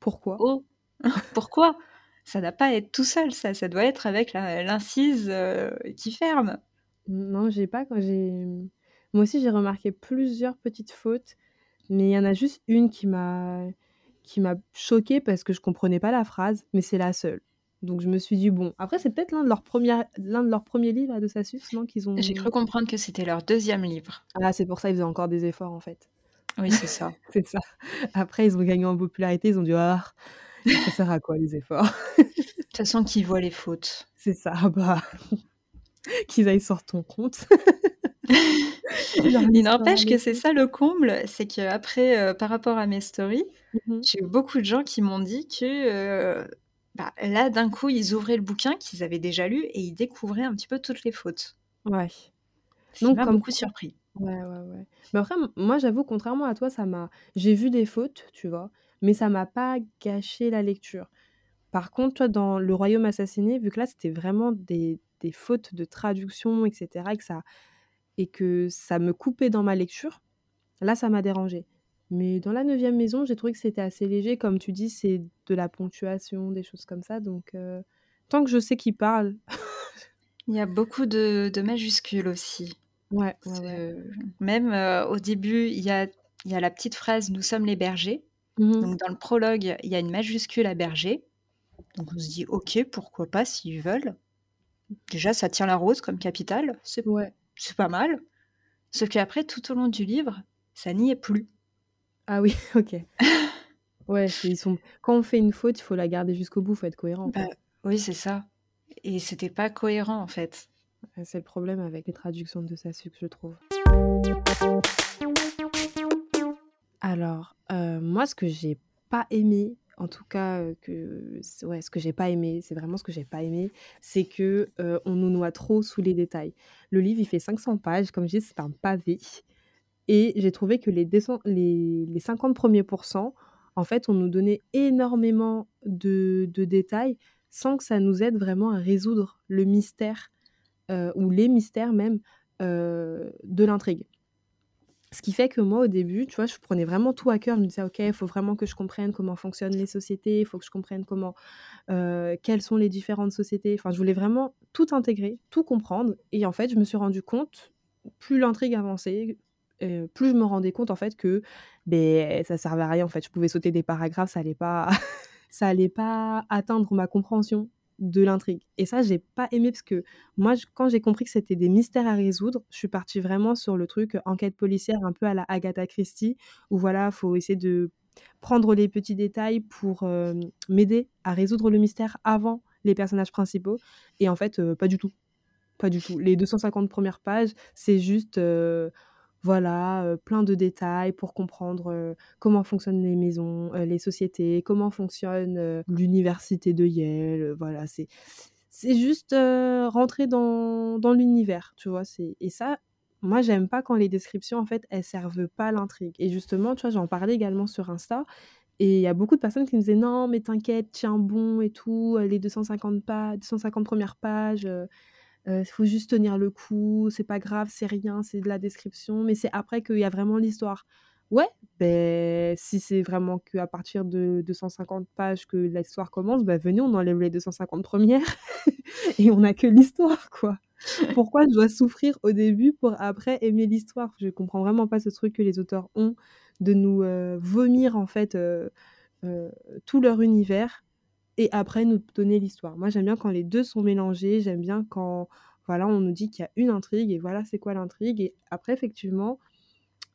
Pourquoi? oh, pourquoi? Ça n'a pas à être tout seul, ça. Ça doit être avec l'incise euh, qui ferme. Non, j'ai pas quand j'ai. Moi aussi, j'ai remarqué plusieurs petites fautes, mais il y en a juste une qui m'a qui m'a choquée parce que je comprenais pas la phrase, mais c'est la seule. Donc je me suis dit bon. Après, c'est peut-être l'un de leurs premiers l'un de leurs premiers livres à De Sassus, non qu'ils ont. J'ai cru comprendre que c'était leur deuxième livre. Ah, c'est pour ça ils faisaient encore des efforts en fait. Oui, c'est ça. C'est ça. Après, ils ont gagné en popularité, ils ont dit ah, ça sert à quoi les efforts? De toute façon, qui voit les fautes? C'est ça. Ah bah qu'ils aillent sur ton compte. Il n'empêche que c'est ça le comble, c'est qu'après, euh, par rapport à mes stories, Mhm. j'ai eu beaucoup de gens qui m'ont dit que euh, bah, là, d'un coup, ils ouvraient le bouquin qu'ils avaient déjà lu et ils découvraient un petit peu toutes les fautes. Ouais. Donc, comme beaucoup surpris. Ouais, ouais, ouais. Mais après, moi, j'avoue, contrairement à toi, ça m'a. J'ai vu des fautes, tu vois, mais ça m'a pas gâché la lecture. Par contre, toi, dans Le Royaume assassiné, vu que là, c'était vraiment des, des fautes de traduction, etc., et que ça, et que ça me coupait dans ma lecture, là, ça m'a dérangé. Mais dans la neuvième maison, j'ai trouvé que c'était assez léger. Comme tu dis, c'est de la ponctuation, des choses comme ça. Donc, euh, tant que je sais qui parle. Il y a beaucoup de, de majuscules aussi. Ouais, ouais. Même euh, au début, il y a, y a la petite phrase Nous sommes les bergers. Mhm. Donc, dans le prologue, il y a une majuscule à berger. Donc, on se dit Ok, pourquoi pas s'ils veulent. Déjà, ça tient la rose comme capitale. C'est Ouais. pas mal. Sauf qu'après, tout au long du livre, ça n'y est plus. Ah oui, ok. Ouais, ils sont... quand on fait une faute, il faut la garder jusqu'au bout, il faut être cohérent. Bah, oui, c'est ça. Et c'était pas cohérent en fait. C'est le problème avec les traductions de Sasuke, je trouve. Alors, euh, moi, ce que j'ai pas aimé, en tout cas, que ouais, ce que j'ai pas aimé, c'est vraiment ce que j'ai pas aimé, c'est que on nous noie trop sous les détails. Le livre, il fait 500 pages, comme je dis, c'est un pavé. Et j'ai trouvé que les, les, les 50 premiers pourcents, en fait, on nous donnait énormément de, détails sans que ça nous aide vraiment à résoudre le mystère, ou les mystères même, de l'intrigue. Ce qui fait que moi, au début, tu vois, je prenais vraiment tout à cœur. Je me disais, OK, il faut vraiment que je comprenne comment fonctionnent les sociétés, il faut que je comprenne comment, quelles sont les différentes sociétés. Enfin, je voulais vraiment tout intégrer, tout comprendre. Et en fait, je me suis rendu compte, plus l'intrigue avançait, plus je me rendais compte, en fait, que ben, ça servait à rien. En fait, je pouvais sauter des paragraphes, ça allait pas, ça allait pas atteindre ma compréhension de l'intrigue. Et ça, j'ai pas aimé parce que moi, quand j'ai compris que c'était des mystères à résoudre, je suis partie vraiment sur le truc euh, enquête policière un peu à la Agatha Christie, où voilà, faut essayer de prendre les petits détails pour euh, m'aider à résoudre le mystère avant les personnages principaux. Et en fait, euh, pas du tout. Pas du tout. Les 250 premières pages, c'est juste... voilà, plein de détails pour comprendre comment fonctionnent les maisons, les sociétés, comment fonctionne l'université de Yale. voilà, c'est c'est juste rentrer dans, dans l'univers, tu vois. C'est et ça, moi, j'aime pas quand les descriptions, en fait, elles servent pas l'intrigue. Et justement, tu vois, j'en parlais également sur Insta. Et il y a beaucoup de personnes qui me disaient non, mais t'inquiète, tiens bon et tout, les 250, pas, 250 premières pages, il faut juste tenir le coup, c'est pas grave, c'est rien, c'est de la description, mais c'est après qu'il y a vraiment l'histoire. Ouais, ben si c'est vraiment qu'à partir de 250 pages que l'histoire commence, ben venez, on enlève les 250 premières et on n'a que l'histoire, quoi. Pourquoi je dois souffrir au début pour après aimer l'histoire? Je comprends vraiment pas ce truc que les auteurs ont de nous vomir en fait tout leur univers et après nous donner l'histoire. Moi, j'aime bien quand les deux sont mélangés, j'aime bien quand voilà, on nous dit qu'il y a une intrigue et voilà, c'est quoi l'intrigue et après effectivement,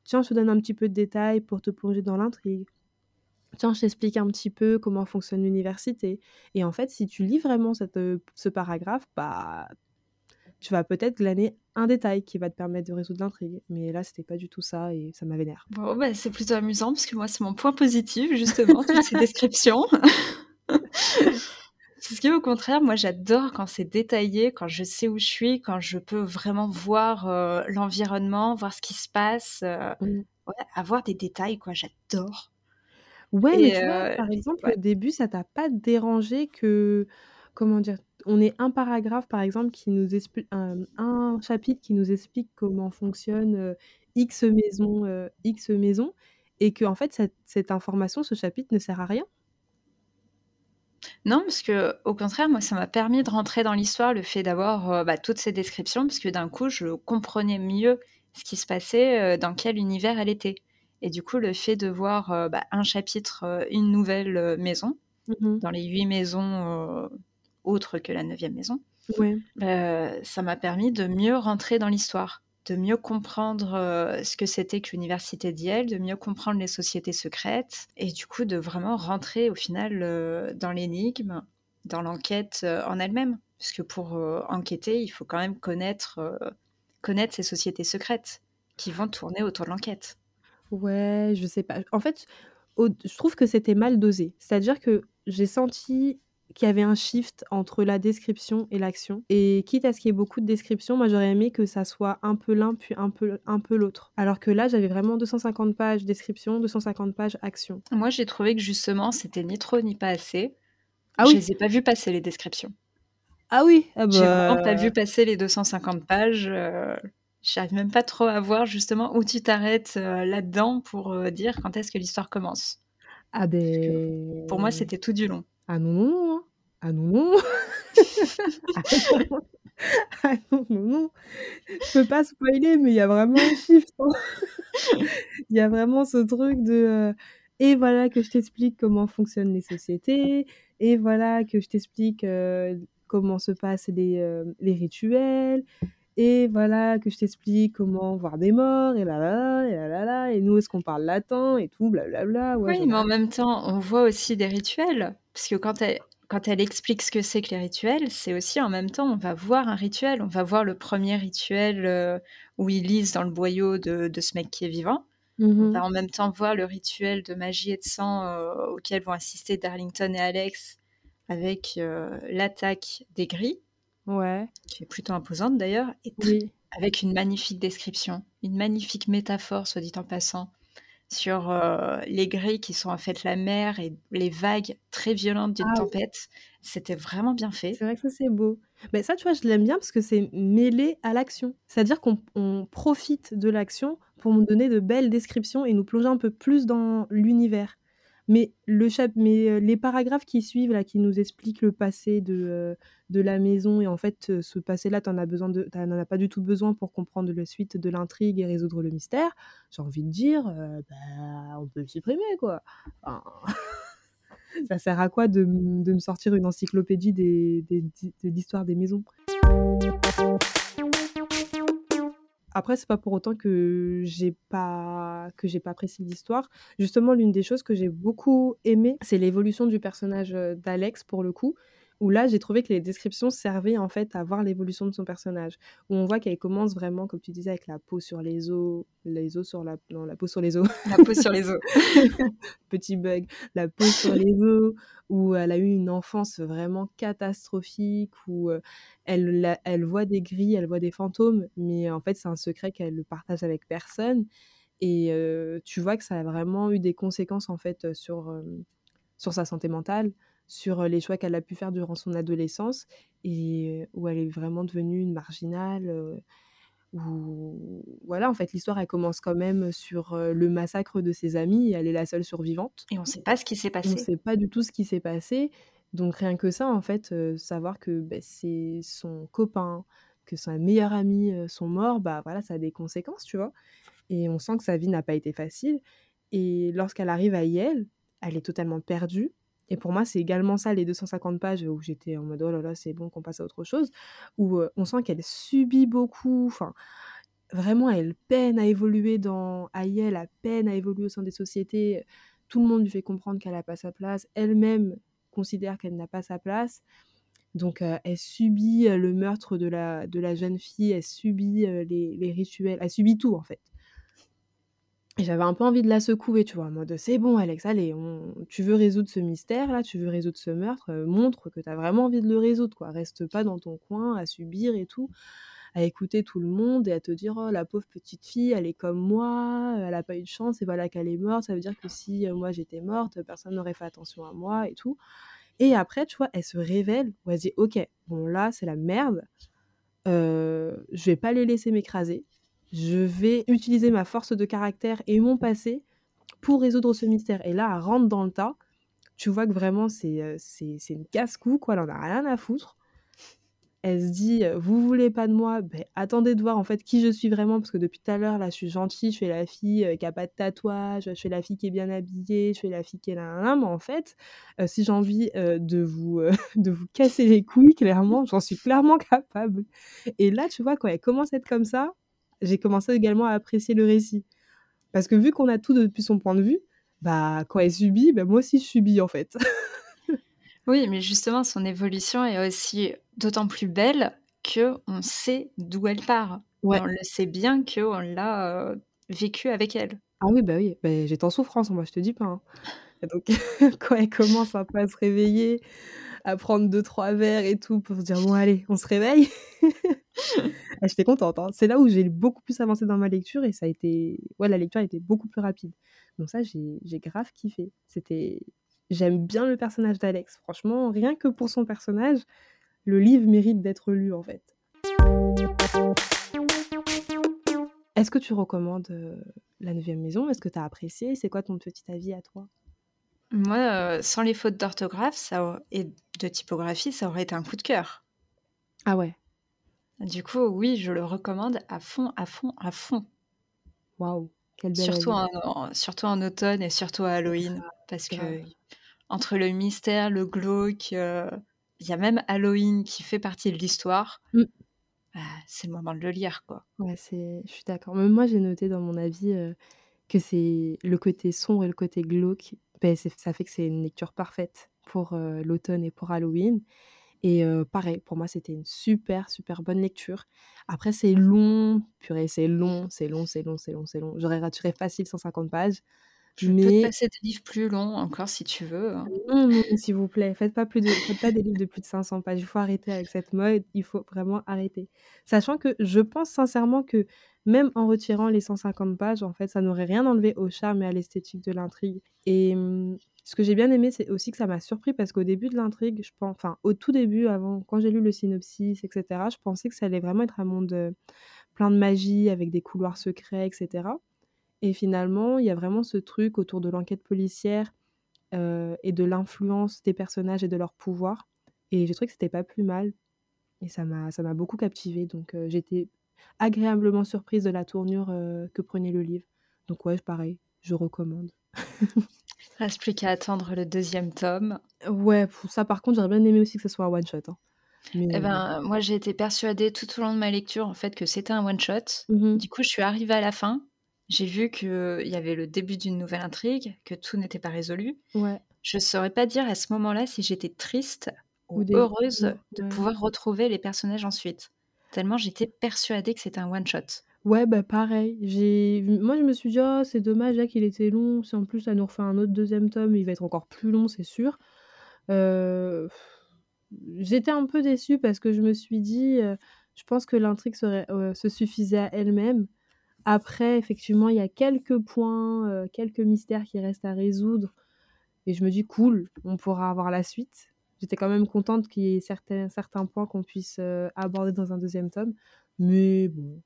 tiens, je te donne un petit peu de détails pour te plonger dans l'intrigue. Tiens, je t'explique un petit peu comment fonctionne l'université. Et en fait, si tu lis vraiment cette, ce paragraphe, bah, tu vas peut-être glaner un détail qui va te permettre de résoudre l'intrigue. Mais là, c'était pas du tout ça et ça m'avait l'air. Bon, bah, c'est plutôt amusant parce que moi, c'est mon point positif, justement, toutes ces descriptions. Parce que au contraire, moi j'adore quand c'est détaillé, quand je sais où je suis, quand je peux vraiment voir euh, l'environnement, voir ce qui se passe, euh, mmh. avoir des détails, quoi. J'adore. Ouais, mais tu vois, euh, par exemple, au début, ça t'a pas dérangé que, comment dire, on ait un paragraphe, par exemple, qui nous explique, un, chapitre qui nous explique comment fonctionne X maison, X maison, et que en fait, cette, cette information, ce chapitre ne sert à rien? Non, parce que au contraire, moi, ça m'a permis de rentrer dans l'histoire, le fait d'avoir euh, bah, toutes ces descriptions, parce que d'un coup, je comprenais mieux ce qui se passait, euh, dans quel univers elle était. Et du coup, le fait de voir euh, bah, un chapitre, une nouvelle maison, mmh dans les huit maisons autres que la neuvième maison, ça m'a permis de mieux rentrer dans l'histoire de mieux comprendre ce que c'était que l'université d'Yale, de mieux comprendre les sociétés secrètes, et du coup de vraiment rentrer au final dans l'énigme, dans l'enquête en elle-même. Parce que pour enquêter, il faut quand même connaître, connaître ces sociétés secrètes qui vont tourner autour de l'enquête. Ouais, je sais pas. En fait, je trouve que c'était mal dosé. C'est-à-dire que j'ai senti qu'il y avait un shift entre la description et l'action. Et quitte à ce qu'il y ait beaucoup de descriptions, moi j'aurais aimé que ça soit un peu l'un puis un peu, un peu l'autre. Alors que là, j'avais vraiment 250 pages description, 250 pages action. Moi j'ai trouvé que justement c'était ni trop ni pas assez. Ah oui. Je les ai pas vu passer les descriptions. Ah oui ah J'ai vraiment pas bah. vu passer les 250 pages. Euh... J'arrive même pas trop à voir justement où tu t'arrêtes euh, là-dedans pour euh, dire quand est-ce que l'histoire commence. Ah ben. Pour moi, c'était tout du long. Ah non, non, non. Hein. Ah non, non. ah non, non, non. Je peux pas spoiler, mais il y a vraiment un chiffre. Hein. Il y a vraiment ce truc de. Euh, et voilà que je t'explique comment fonctionnent les sociétés. Et voilà que je t'explique euh, comment se passent les, euh, les rituels et voilà que je t'explique comment voir des morts et là là et là là là et nous est-ce qu'on parle latin et tout blablabla ouais, oui mais en même temps on voit aussi des rituels parce que quand elle, quand elle explique ce que c'est que les rituels, c'est aussi en même temps, on va voir un rituel. On va voir le premier rituel euh, où ils lisent dans le boyau de, ce mec qui est vivant. On mmh va en même temps voir le rituel de magie et de sang euh, auquel vont assister Darlington et Alex avec euh, l'attaque des gris. Ouais. Qui est plutôt imposante d'ailleurs. Et avec une magnifique description, une magnifique métaphore, soit dit en passant, sur euh, les grilles qui sont en fait la mer et les vagues très violentes d'une ah tempête. C'était vraiment bien fait. C'est vrai que ça, c'est beau. Mais ça, tu vois, je l'aime bien parce que c'est mêlé à l'action. C'est-à-dire qu'on profite de l'action pour nous donner de belles descriptions et nous plonger un peu plus dans l'univers. Mais, le mais euh, les paragraphes qui suivent, là, qui nous expliquent le passé de, euh, de la maison, et en fait, euh, ce passé-là, tu n'en as, as pas du tout besoin pour comprendre la suite de l'intrigue et résoudre le mystère, j'ai envie de dire, bah, on peut le supprimer, quoi. ça sert à quoi de, de, me sortir une encyclopédie des, des, de l'histoire des maisons? Après, c'est pas pour autant que j'ai pas que j'ai pas apprécié l'histoire. Justement, l'une des choses que j'ai beaucoup aimé, c'est l'évolution du personnage d'Alex pour le coup, où là, j'ai trouvé que les descriptions servaient en fait à voir l'évolution de son personnage. Où on voit qu'elle commence vraiment, comme tu disais, avec la peau sur les os, les os sur la... Non, la peau sur les os. La peau sur les os. Petit bug. La peau sur les os, où elle a eu une enfance vraiment catastrophique, où euh, elle, elle voit des gris, elle voit des fantômes, mais en fait, c'est un secret qu'elle ne partage avec personne. Et euh, tu vois que ça a vraiment eu des conséquences en fait sur, euh, sur sa santé mentale sur les choix qu'elle a pu faire durant son adolescence et où elle est vraiment devenue une marginale. où, voilà, en fait, l'histoire, elle commence quand même sur le massacre de ses amis et elle est la seule survivante. Et on ne sait pas ce qui s'est passé. On ne sait pas du tout ce qui s'est passé. Donc rien que ça, en fait, savoir que bah, c'est son copain, que sa meilleure amie sont morts, bah voilà, ça a des conséquences, tu vois. Et on sent que sa vie n'a pas été facile. Et lorsqu'elle arrive à Yale, elle est totalement perdue. Et pour moi, c'est également ça, les 250 pages où j'étais en mode oh là là, c'est bon qu'on passe à autre chose, où on sent qu'elle subit beaucoup, enfin, vraiment, elle peine à évoluer dans Aïe, elle peine à évoluer au sein des sociétés. Tout le monde lui fait comprendre qu'elle n'a pas sa place. Elle-même considère qu'elle n'a pas sa place. Donc, elle subit le meurtre de la, jeune fille, elle subit les rituels, elle subit tout en fait j'avais un peu envie de la secouer, tu vois, en mode c'est bon, Alex, allez, tu veux résoudre ce mystère là, tu veux résoudre ce meurtre, euh, montre que tu as vraiment envie de le résoudre, quoi. Reste pas dans ton coin à subir et tout, à écouter tout le monde et à te dire oh la pauvre petite fille, elle est comme moi, elle a pas eu de chance et voilà qu'elle est morte, ça veut dire que si euh, moi j'étais morte, personne n'aurait fait attention à moi et tout. Et après, tu vois, elle se révèle, où elle se dit ok, bon là c'est la merde, euh, je vais pas les laisser m'écraser je vais utiliser ma force de caractère et mon passé pour résoudre ce mystère. Et là, elle rentre dans le tas. Tu vois que vraiment, c'est, euh, c'est, une casse-cou, quoi. Elle en a rien à foutre. Elle se dit, euh, vous voulez pas de moi? Ben, Attendez de voir en fait qui je suis vraiment, parce que depuis tout à l'heure, là, je suis gentille, je fais la fille euh, qui a pas de tatouage, je fais la fille qui est bien habillée, je fais la fille qui est là, mais en fait, si j'ai envie de, vous, de vous casser les couilles, clairement, j'en suis clairement capable. Et là, tu vois, quand elle commence à être comme ça, j'ai commencé également à apprécier le récit. Parce que vu qu'on a tout depuis son point de vue, bah quand elle subit, bah, moi aussi je subis en fait. oui, mais justement son évolution est aussi d'autant plus belle que on sait d'où elle part. On le sait bien que on l'a euh, vécu avec elle. Ah oui, bah oui, bah, j'étais en souffrance, moi je te dis pas. Hein. donc quand elle commence un peu à se réveiller, à prendre deux trois verres et tout pour se dire bon allez, on se réveille. Ah, j'étais contente. Hein. C'est là où j'ai beaucoup plus avancé dans ma lecture et ça a été. Ouais, la lecture a été beaucoup plus rapide. Donc, ça, j'ai grave kiffé. C'était. J'aime bien le personnage d'Alex. Franchement, rien que pour son personnage, le livre mérite d'être lu en fait. Est-ce que tu recommandes euh, La Neuvième Maison? Est-ce que tu as apprécié? C'est quoi ton petit avis à toi? Moi, euh, sans les fautes d'orthographe et de typographie, ça aurait été un coup de cœur. Ah ouais du coup, oui, je le recommande à fond, à fond, à fond. Waouh, quelle belle Surtout en, surtout en automne et surtout à Halloween. Parce que entre le mystère, le glauque, euh, il y a même Halloween qui fait partie de l'histoire. Mmh. Bah, c'est le moment de le lire, quoi. Ouais, c'est... je suis d'accord. Même moi, j'ai noté dans mon avis euh, que c'est le côté sombre et le côté glauque. Ben, ça fait que c'est une lecture parfaite pour euh, l'automne et pour Halloween. Et pareil, pour moi, c'était une super, super bonne lecture. Après, c'est long, purée, c'est long, c'est long, c'est long, c'est long, c'est long. J'aurais raturé facile 150 pages. Je mais... peux te passer des livres plus longs encore si tu veux. Hein. Non, non, s'il vous plaît, faites pas, plus de, faites pas des livres de plus de 500 pages. Il faut arrêter avec cette mode, il faut vraiment arrêter. Sachant que je pense sincèrement que même en retirant les 150 pages, en fait, ça n'aurait rien enlevé au charme et à l'esthétique de l'intrigue. Et mmh, ce que j'ai bien aimé, c'est aussi que ça m'a surpris parce qu'au début de l'intrigue, je pense, enfin au tout début, avant, quand j'ai lu le synopsis, etc., je pensais que ça allait vraiment être un monde euh, plein de magie, avec des couloirs secrets, etc. Et finalement, il y a vraiment ce truc autour de l'enquête policière euh, et de l'influence des personnages et de leur pouvoir. Et j'ai trouvé que c'était pas plus mal. Et ça m'a, beaucoup captivée. Donc euh, j'étais agréablement surprise de la tournure que prenait le livre. Donc ouais, pareil, je recommande. Reste plus qu'à attendre le deuxième tome. Ouais, pour ça par contre, j'aurais bien aimé aussi que ce soit un one shot. Hein. Eh euh, ben, moi j'ai été persuadée tout au long de ma lecture en fait que c'était un one shot. Mmh du coup, je suis arrivée à la fin. J'ai vu qu'il y avait le début d'une nouvelle intrigue, que tout n'était pas résolu. Ouais. Je saurais pas dire à ce moment-là si j'étais triste heureuse de pouvoir retrouver les personnages ensuite. Tellement j'étais persuadée que c'était un one-shot. Ouais, bah pareil. Moi, je me suis dit, oh, c'est dommage, là, qu'il était long. Si en plus, ça nous refait un autre deuxième tome, il va être encore plus long, c'est sûr. Euh, j'étais un peu déçue parce que je me suis dit, euh, je pense que l'intrigue euh, se suffisait à elle-même. Après, effectivement, il y a quelques points, quelques mystères qui restent à résoudre. Et je me dis, cool, on pourra avoir la suite. J'étais quand même contente qu'il y ait certains, certains points qu'on puisse aborder dans un deuxième tome. Mais bon,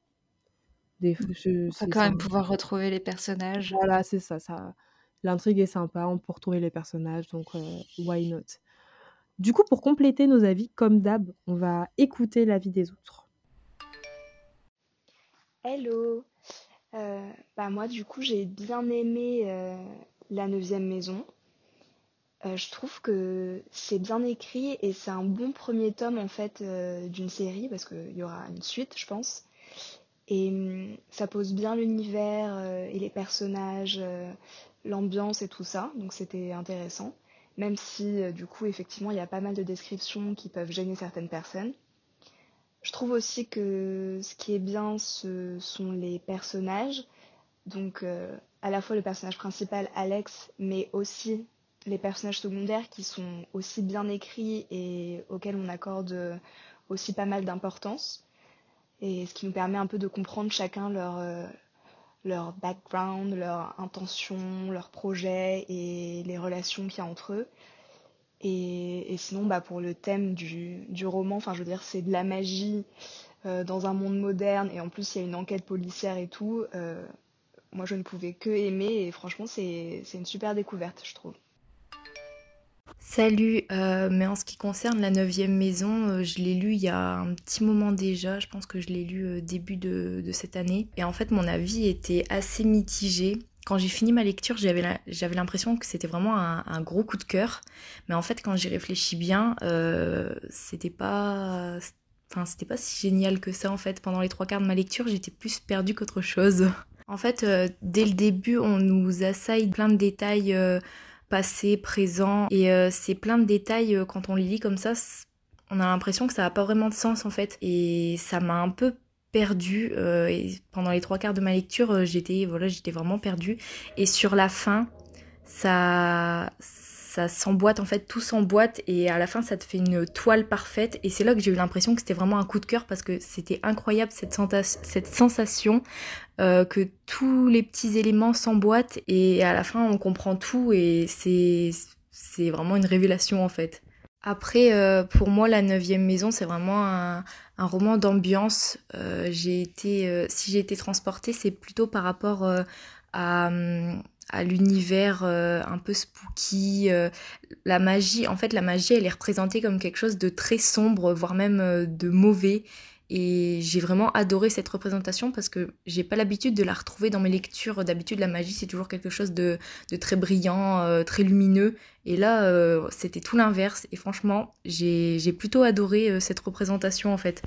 des On va quand même pouvoir retrouver les personnages. Voilà, c'est ça, ça. L'intrigue est sympa, on peut retrouver les personnages, donc euh, why not? Du coup, pour compléter nos avis, comme d'hab, on va écouter l'avis des autres. Hello euh, bah Moi, du coup, j'ai bien aimé euh, La Neuvième Maison. Je trouve que c'est bien écrit et c'est un bon premier tome en fait d'une série parce qu'il y aura une suite, je pense. Et hum, ça pose bien l'univers euh, et les personnages, euh, l'ambiance et tout ça. Donc c'était intéressant. Même si euh, du coup effectivement il y a pas mal de descriptions qui peuvent gêner certaines personnes. Je trouve aussi que ce qui est bien ce sont les personnages. Donc à la fois le personnage principal Alex, mais aussi les personnages secondaires qui sont aussi bien écrits et auxquels on accorde aussi pas mal d'importance et ce qui nous permet un peu de comprendre chacun leur, euh, background, leur intention, leur projet et les relations qu'il y a entre eux. Et, sinon, bah, pour le thème du, roman, je veux c'est de la magie euh, dans un monde moderne et en plus, il y a une enquête policière et tout. Euh, moi, je ne pouvais que aimer et franchement, c'est une super découverte, je trouve. Salut, euh, mais en ce qui concerne la neuvième maison, euh, je l'ai lu il y a un petit moment déjà, je pense que je l'ai lu euh, début de, cette année. Et en fait mon avis était assez mitigé. Quand j'ai fini ma lecture, j'avais l'impression que c'était vraiment un, gros coup de cœur. Mais en fait quand j'y réfléchis bien, c'était pas... Enfin, c'était pas si génial que ça en fait. Pendant les trois quarts de ma lecture, j'étais plus perdue qu'autre chose. En fait, dès le début, on nous assaille plein de détails passé, présent. Et euh, c'est plein de détails, euh, quand on les lit comme ça, on a l'impression que ça n'a pas vraiment de sens en fait. Et ça m'a un peu perdue. Euh, pendant les trois quarts de ma lecture, j'étais voilà, j'étais vraiment perdue. Et sur la fin, ça ça s'emboîte en fait, tout s'emboîte et à la fin ça te fait une toile parfaite et c'est là que j'ai eu l'impression que c'était vraiment un coup de cœur parce que c'était incroyable cette, cette sensation euh, que tous les petits éléments s'emboîtent et à la fin on comprend tout et c'est vraiment une révélation en fait. Après, euh, pour moi, La Neuvième Maison, c'est vraiment un, un roman d'ambiance. Euh, j'ai été, si j'ai été transportée, c'est plutôt par rapport à, hum, à l'univers euh, un peu spooky. Euh, la magie, en fait, la magie, elle est représentée comme quelque chose de très sombre, voire même euh, de mauvais. Et j'ai vraiment adoré cette représentation parce que j'ai pas l'habitude de la retrouver dans mes lectures. D'habitude, la magie, c'est toujours quelque chose de, de très brillant, très lumineux. Et là, c'était tout l'inverse. Et franchement, j'ai plutôt adoré cette représentation, en fait.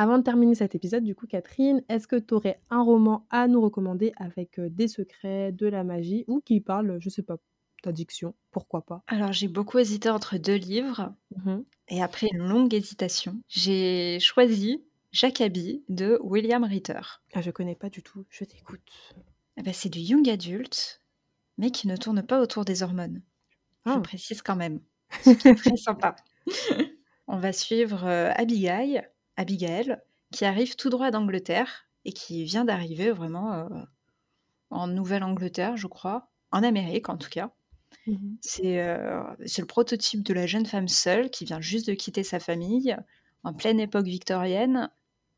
Avant de terminer cet épisode, du coup, Catherine, est-ce que tu aurais un roman à nous recommander avec euh, des secrets, de la magie ou qui parle, je sais pas, d'addiction Pourquoi pas? Alors, j'ai beaucoup hésité entre deux livres mmh et après une longue hésitation, j'ai choisi Jacobi de William Ritter. Ah, je connais pas du tout, je t'écoute. Eh ben, c'est du young adulte, mais qui ne tourne pas autour des hormones. Je ah. précise quand même. C'est très sympa. On va suivre euh, Abigail, Abigail, qui arrive tout droit d'Angleterre et qui vient d'arriver vraiment euh, en Nouvelle-Angleterre, je crois, en Amérique en tout cas. Mmh euh, c'est le prototype de la jeune femme seule qui vient juste de quitter sa famille en pleine époque victorienne.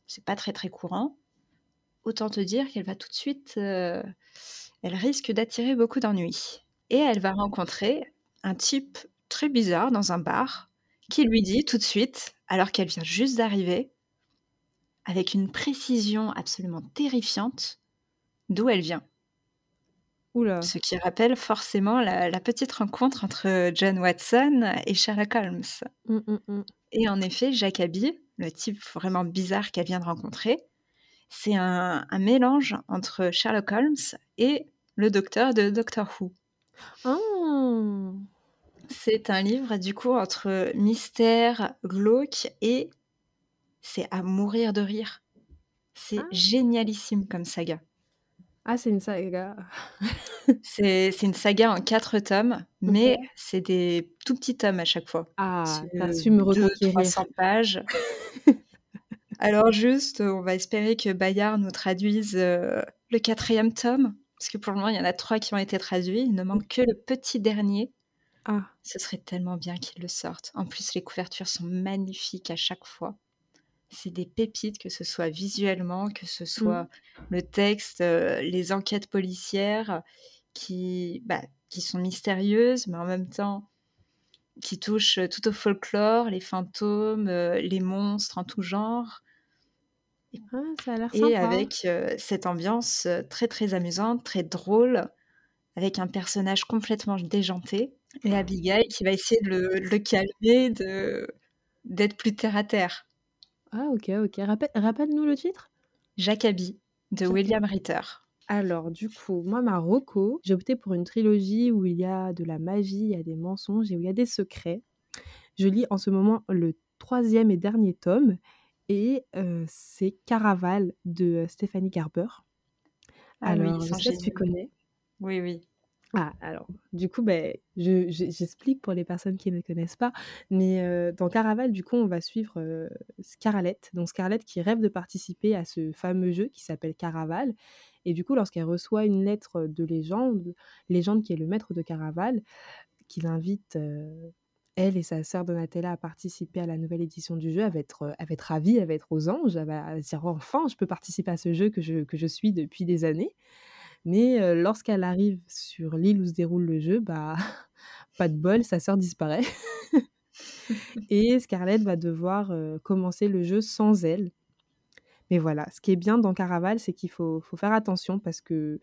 C'est pas très très courant. Autant te dire qu'elle va tout de suite. Euh, elle risque d'attirer beaucoup d'ennuis. Et elle va rencontrer un type très bizarre dans un bar qui lui dit tout de suite alors qu'elle vient juste d'arriver, avec une précision absolument terrifiante, d'où elle vient. Oula. Ce qui rappelle forcément la, petite rencontre entre John Watson et Sherlock Holmes. Mmh, mmh, mmh. Et en effet, Jacobi, le type vraiment bizarre qu'elle vient de rencontrer, c'est un, mélange entre Sherlock Holmes et le docteur de Doctor Who. Oh C'est un livre, du coup, entre mystère, glauque et c'est à mourir de rire. C'est Ah. génialissime comme saga. Ah, c'est une saga. C'est c'est une saga en 4 tomes, mais c'est des tout petits tomes à chaque fois. Ah, C'est, tu heu, su me 200-300 reconquérir. pages. Alors juste, on va espérer que Bayard nous traduise, heu, le 4e tome, parce que pour le moment, il y en a 3 qui ont été traduits. Il ne manque que le petit dernier. Ah. Ce serait tellement bien qu'il le sorte. En plus, les couvertures sont magnifiques à chaque fois. C'est des pépites, que ce soit visuellement, que ce soit Mmh. le texte, heu, les enquêtes policières qui, bah, qui sont mystérieuses, mais en même temps qui touchent, heu, tout au folklore, les fantômes, heu, les monstres en tout genre. Ah, ça a l'air Et sympa. avec, cette ambiance, très, très amusante, très drôle, avec un personnage complètement déjanté et Abigail qui va essayer de le de le calmer, de d'être plus terre à terre. Ah OK, OK. Rappelle rappelle-nous le titre? Jacabi de. William Ritter. Alors du coup, moi ma j'ai opté pour une trilogie où il y a de la magie, il y a des mensonges et où il y a des secrets. Je lis en ce moment le 3e et dernier tome et heu, c'est Caraval de, heu, Stéphanie Garber. Ah oui, Alors, ils je sais si tu connais? Oui, oui. Ah, alors, du coup, je j'explique pour les personnes qui ne connaissent pas, mais heu, dans Caraval, du coup, on va suivre, heu, Scarlett. Donc Scarlett qui rêve de participer à ce fameux jeu qui s'appelle Caraval et du coup, lorsqu'elle reçoit une lettre de Légende, Légende qui est le maître de Caraval, qui l'invite, heu, elle et sa sœur Donatella à participer à la nouvelle édition du jeu, elle va être, elle va être ravie, elle va être aux anges, elle va dire: «Enfin, je peux participer à ce jeu que je que je suis depuis des années». Mais lorsqu'elle arrive sur l'île où se déroule le jeu, bah, pas de bol, sa sœur disparaît et Scarlett va devoir, commencer le jeu sans elle. Mais voilà, ce qui est bien dans Caraval, c'est qu'il faut faut faire attention parce que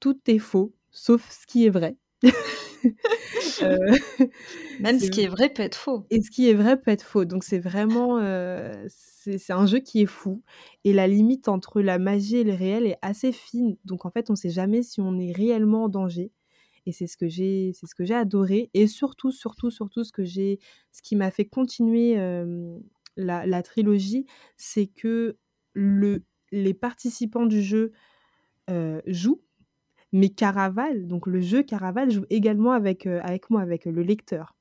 tout est faux, sauf ce qui est vrai. Heu, Même ce qui est vrai peut être faux. et ce qui est vrai peut être faux. Donc c'est vraiment, heu, c'est un jeu qui est fou et la limite entre la magie et le réel est assez fine. Donc en fait, on sait jamais si on est réellement en danger et c'est ce que j'ai c'est ce que j'ai adoré et surtout, surtout, surtout ce que j'ai ce qui m'a fait continuer, la la trilogie, c'est que le les participants du jeu, jouent, mais Caraval, donc le jeu Caraval joue également avec, heu, avec moi, avec le lecteur.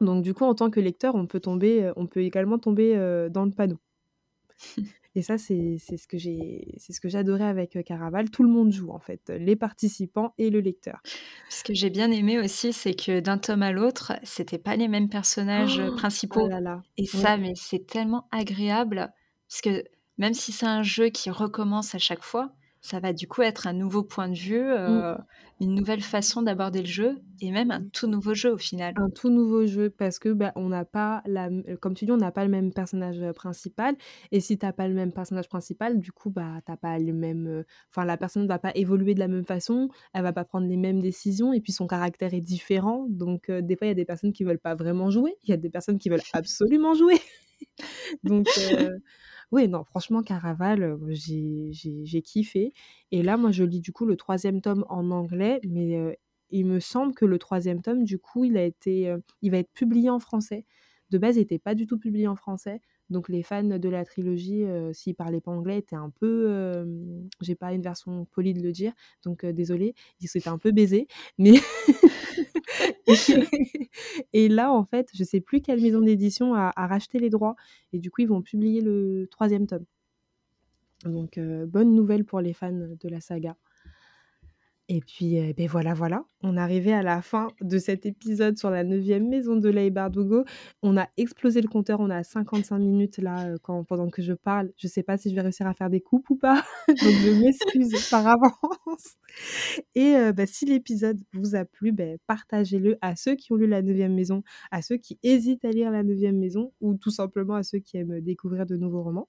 Donc du coup, en tant que lecteur, on peut tomber, heu, on peut également tomber, dans le panneau. Et ça, c'est c'est ce que j'ai c'est ce que adoré avec, Caraval. Tout le monde joue en fait, les participants et le lecteur. Ce que j'ai bien aimé aussi, c'est que d'un tome à l'autre, c'était pas les mêmes personnages, heu, Oh principaux là là, et ça, mais c'est tellement agréable parce que même si c'est un jeu qui recommence à chaque fois, ça va du coup être un nouveau point de vue, Mmh. heu, une nouvelle façon d'aborder le jeu et même un tout nouveau jeu au final. Un tout nouveau jeu parce que, bah, on n'a pas la comme tu dis, on n'a pas le même personnage, heu, principal et si tu as pas le même personnage principal, du coup, bah, tu as pas le même, heu, enfin la personne va pas évoluer de la même façon, elle va pas prendre les mêmes décisions et puis son caractère est différent. Donc des fois, il y a des personnes qui veulent pas vraiment jouer, il y a des personnes qui veulent absolument jouer. Donc oui, non, franchement Caraval, j'ai kiffé et là, moi, je lis du coup le 3e tome en anglais, mais il me semble que le 3e tome, du coup, il a été, il va être publié en français. De base, il était pas du tout publié en français, donc les fans de la trilogie, heu, s'ils parlaient pas anglais, étaient un peu, j'ai pas une version polie de le dire, donc heu, désolée, ils s'étaient un peu baisés, mais et là, en fait, je sais plus quelle maison d'édition a racheté les droits et du coup, ils vont publier le 3e tome. Donc heu, bonne nouvelle pour les fans de la saga. Et puis, heu, beh, voilà, voilà, on est arrivé à la fin de cet épisode sur la 9e maison de Leigh Bardugo. On a explosé le compteur, on à 55 minutes là, heu, quand pendant que je parle. Je sais pas si je vais réussir à faire des coupes ou pas, donc je m'excuse par avance et heu, bah, si l'épisode vous a plu, beh, partagez-le à ceux qui ont lu la 9e maison, à ceux qui hésitent à lire la 9e maison ou tout simplement à ceux qui aiment découvrir de nouveaux romans.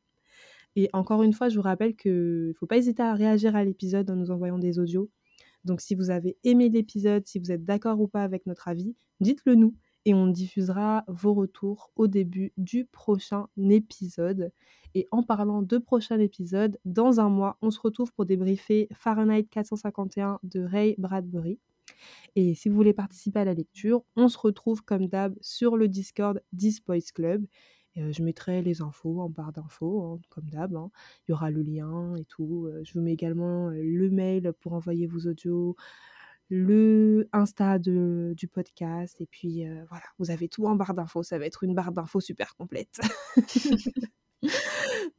Et encore une fois, je vous rappelle qu'il faut pas hésiter à réagir à l'épisode en nous envoyant des audios. Donc si vous avez aimé l'épisode, si vous êtes d'accord ou pas avec notre avis, dites-le nous et on diffusera vos retours au début du prochain épisode. Et en parlant de prochain épisode, dans un mois, on se retrouve pour débriefer Fahrenheit 451 de Ray Bradbury. Et si vous voulez participer à la lecture, on se retrouve comme d'hab sur le Discord 10 Boys Club. Je mettrai les infos en barre d'infos, hein, comme d'hab. Hein. Il y aura le lien et tout. je vous mets également le mail pour envoyer vos audios, le Insta du podcast. Et puis voilà, vous avez tout en barre d'infos. Ça va être une barre d'infos super complète.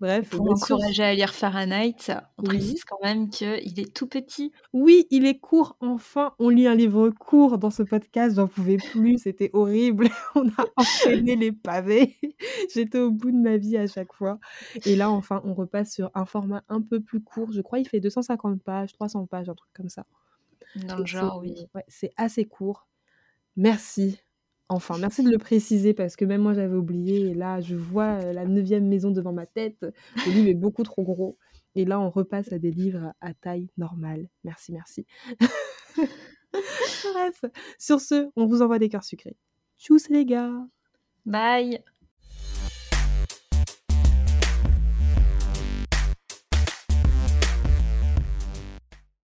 Bref, pour encourager à lire Fahrenheit, on précise quand même qu'il est tout petit. Oui, il est court. Enfin, on lit un livre court dans ce podcast. J'en pouvais plus, c'était horrible. on a enchaîné les pavés. J'étais au bout de ma vie à chaque fois. Et là, enfin, on repasse sur un format un peu plus court. Je crois il fait 250 pages, 300 pages, un truc comme ça. Dans le genre, oui. c'est assez court. Merci Enfin, merci de le préciser parce que même moi j'avais oublié. Et là, je vois la neuvième maison devant ma tête. Le livre est beaucoup trop gros. Et là, on repasse à des livres à taille normale. Merci, merci. Bref, sur ce, on vous envoie des cœurs sucrés. Tchuss les gars Bye